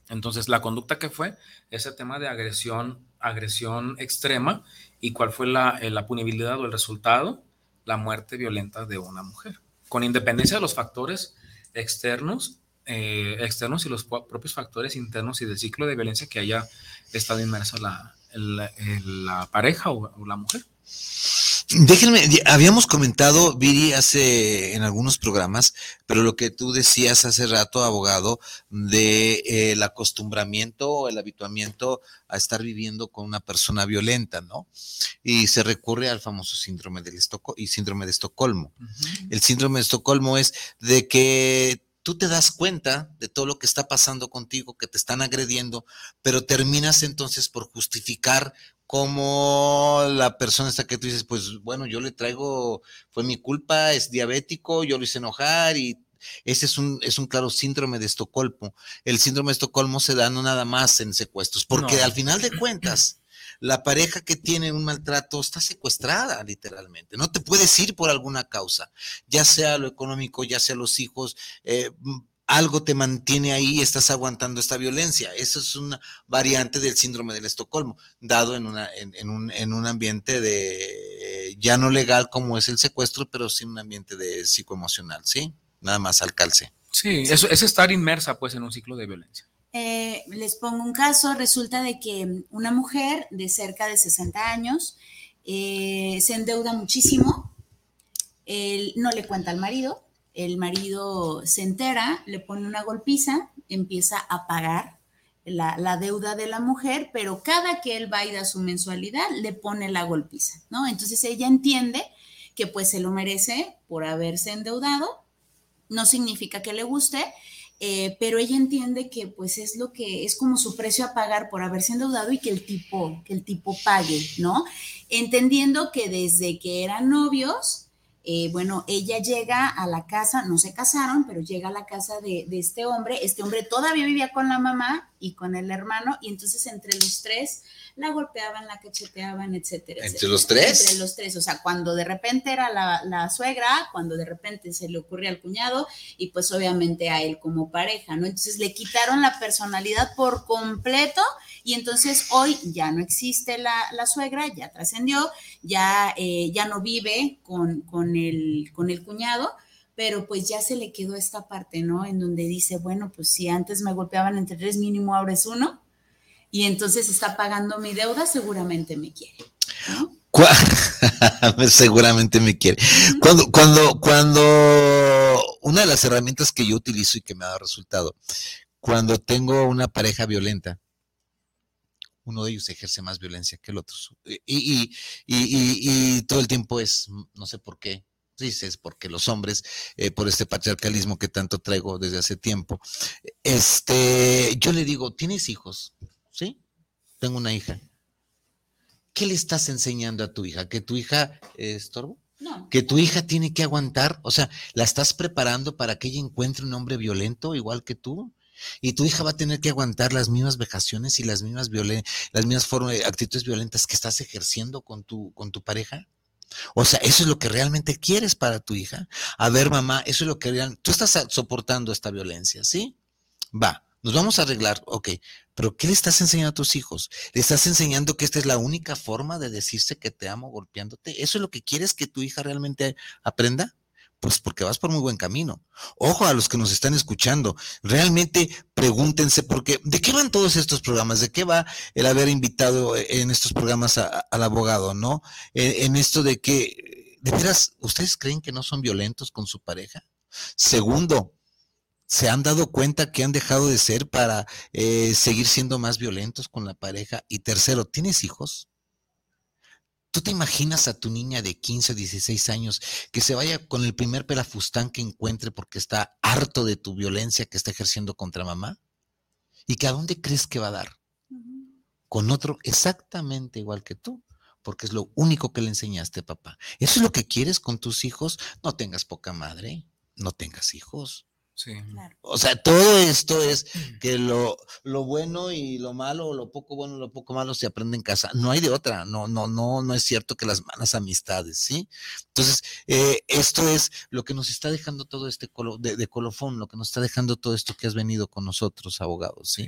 Entonces, la conducta que fue ese tema de agresión agresión extrema y cuál fue la, eh, la, punibilidad o el resultado, la muerte violenta de una mujer, con independencia de los factores externos, eh, externos y los propios factores internos y del ciclo de violencia que haya estado inmersa la, la, pareja o la mujer. Déjenme, habíamos comentado, Viri, hace en algunos programas, pero lo que tú decías hace rato, abogado, de eh, el acostumbramiento o el habituamiento a estar viviendo con una persona violenta, ¿no? Y se recurre al famoso síndrome, del y síndrome de Estocolmo. El síndrome de Estocolmo es de que tú te das cuenta de todo lo que está pasando contigo, que te están agrediendo, pero terminas entonces por justificar como la persona esta que tú dices, pues bueno, yo le traigo, fue mi culpa, es diabético, yo lo hice enojar y ese es un, es un claro síndrome de Estocolmo. El síndrome de Estocolmo se da no nada más en secuestros, porque al final de cuentas, la pareja que tiene un maltrato está secuestrada literalmente. No te puedes ir por alguna causa, ya sea lo económico, ya sea los hijos. Eh, algo te mantiene ahí y estás aguantando esta violencia. Eso es una variante del síndrome del Estocolmo, dado en, una, en, un, en un ambiente de ya no legal como es el secuestro, pero sí un ambiente de psicoemocional, ¿sí? Nada más al calce. Sí, eso es estar inmersa pues en un ciclo de violencia. Eh, les pongo un caso, resulta de que una mujer de cerca de 60 años eh, se endeuda muchísimo, no le cuenta al marido, el marido se entera, le pone una golpiza, empieza a pagar la, deuda de la mujer, pero cada que él va y su mensualidad, le pone la golpiza, ¿no? Entonces ella entiende que pues se lo merece por haberse endeudado, no significa que le guste, eh, pero ella entiende que pues es lo que es como su precio a pagar por haberse endeudado y que el tipo, que el tipo pague, ¿no? Entendiendo que desde que eran novios, eh, bueno, ella llega a la casa, no se casaron, pero llega a la casa de, de, este hombre. Este hombre todavía vivía con la mamá y con el hermano, y entonces entre los tres la golpeaban, la cacheteaban, etcétera. ¿Entre los tres? Entre los tres, o sea, cuando de repente era la, suegra, cuando de repente se le ocurría al cuñado y pues obviamente a él como pareja, ¿no? Entonces le quitaron la personalidad por completo y entonces hoy ya no existe la, suegra, ya trascendió, ya, eh, ya no vive con, con, el, con el cuñado pero pues ya se le quedó esta parte, ¿no? En donde dice, bueno, pues si antes me golpeaban entre tres mínimo, ahora es uno, y entonces está pagando mi deuda, seguramente me quiere. seguramente me quiere. Cuando, cuando, cuando una de las herramientas que yo utilizo y que me ha dado resultado, cuando tengo una pareja violenta, uno de ellos ejerce más violencia que el otro. Y, y, todo el tiempo es, no sé por qué, dices, porque los hombres, eh, por este patriarcalismo que tanto traigo desde hace tiempo, este, yo le digo, ¿tienes hijos? ¿sí? Tengo una hija. ¿Qué le estás enseñando a tu hija? ¿Que tu hija es estorbo? No. ¿Que tu hija tiene que aguantar? O sea, ¿la estás preparando para que ella encuentre un hombre violento igual que tú? Y tu hija va a tener que aguantar las mismas vejaciones y las mismas, las mismas actitudes violentas que estás ejerciendo con tu, con tu pareja. O sea, eso es lo que realmente quieres para tu hija. A ver, mamá, eso es lo que realmente... Tú estás soportando esta violencia, ¿sí? Va. Nos vamos a arreglar, ok, pero ¿qué le estás enseñando a tus hijos? ¿Le estás enseñando que esta es la única forma de decirse que te amo golpeándote? ¿Eso es lo que quieres que tu hija realmente aprenda? Pues porque vas por muy buen camino. Ojo a los que nos están escuchando, realmente pregúntense, porque ¿de qué van todos estos programas? ¿De qué va el haber invitado en estos programas al abogado, no? En, en esto de que, de veras, ¿ustedes creen que no son violentos con su pareja? Segundo, se han dado cuenta que han dejado de ser para eh, seguir siendo más violentos con la pareja. Y tercero, ¿tienes hijos? ¿Tú te imaginas a tu niña de 15 o 16 años que se vaya con el primer pelafustán que encuentre porque está harto de tu violencia que está ejerciendo contra mamá? ¿Y que a dónde crees que va a dar? Con otro exactamente igual que tú, porque es lo único que le enseñaste, papá. ¿Eso es lo que quieres con tus hijos? No tengas poca madre, no tengas hijos. O sea, todo esto es que lo, lo, bueno y lo malo, lo poco bueno y lo poco malo se aprende en casa. No hay de otra, no, no, no, no es cierto que las malas amistades, ¿sí? Entonces, eh, esto es lo que nos está dejando todo este de, colofón, lo que nos está dejando todo esto que has venido con nosotros, abogados, ¿sí?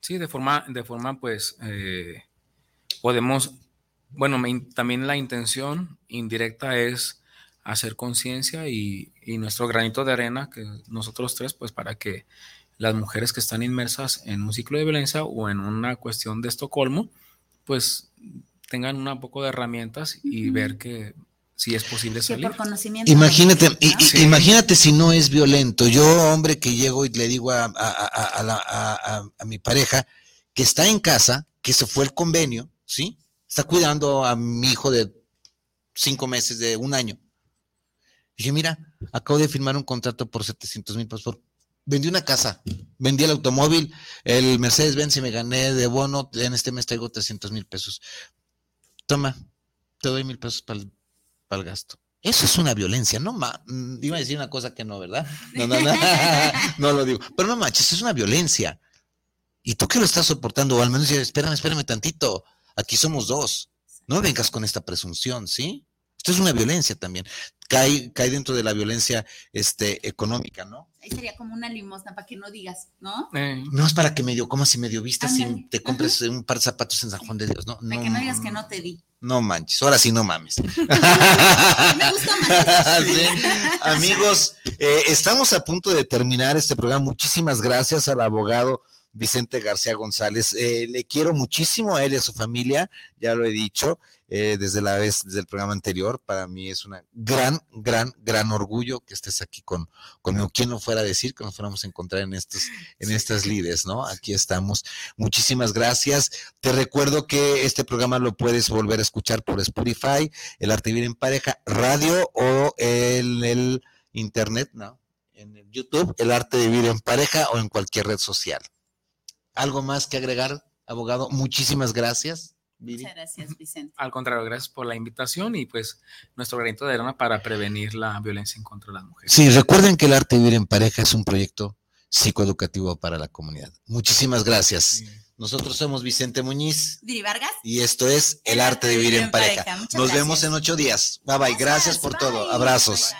Sí, de forma, de forma, pues, eh, podemos, bueno, también la intención indirecta es hacer conciencia y, nuestro granito de arena, que nosotros tres, pues para que las mujeres que están inmersas en un ciclo de violencia o en una cuestión de Estocolmo, pues tengan un poco de herramientas y ver que si es posible salir. Imagínate, imagínate si no es violento. Yo, hombre, que llego y le digo a, a, mi pareja que está en casa, que se fue el convenio, ¿sí? Está cuidando a mi hijo de cinco meses, de un año. Dije, mira, acabo de firmar un contrato por 700 mil pesos. Vendí una casa, vendí el automóvil, el Mercedes-Benz y me gané de bono. En este mes traigo 300 mil pesos. Toma, te doy mil pesos para el, gasto. Eso es una violencia, no ma mm, iba a decir una cosa que no, ¿verdad? No, no, no, no lo digo. Pero no manches, es una violencia. Y tú que lo estás soportando, o al menos espérame, espérame tantito. Aquí somos dos. No vengas con esta presunción, ¿sí? Esto es una violencia también. Cae, cae dentro de la violencia este, económica, ¿no? Ahí sería como una limosna para que no digas, ¿no? Eh. No es para que medio como si medio vistas y te compres un par de zapatos en San Juan de Dios, ¿no? Para que no digas que no te di. No manches, ahora sí no mames. Me gusta más. Amigos, eh, estamos a punto de terminar este programa. Muchísimas gracias al abogado Vicente García González. Eh, le quiero muchísimo a él y a su familia, ya lo he dicho. Eh, desde la vez, desde el programa anterior. Para mí es una gran, gran, gran orgullo que estés aquí con, conmigo. ¿Quién no fuera a decir que nos fuéramos a encontrar en estos, en estas lides, no? Aquí estamos. Muchísimas gracias. Te recuerdo que este programa lo puedes volver a escuchar por Spotify, El Arte Vivir en Pareja, radio o en el internet, ¿no? En el YouTube, El Arte de Vivir en Pareja o en cualquier red social. ¿Algo más que agregar, abogado? Muchísimas gracias. Muchas gracias, Vicente. Al contrario, gracias por la invitación y pues nuestro granito de arena para prevenir la violencia en contra de las mujeres. Sí, recuerden que el arte de vivir en pareja es un proyecto psicoeducativo para la comunidad. Muchísimas gracias. Nosotros somos Vicente Muñiz. Diri Vargas. Y esto es El, arte, de vivir, en pareja. Nos vemos en ocho días. Bye bye. Gracias, por todo. Abrazos.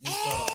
Bye,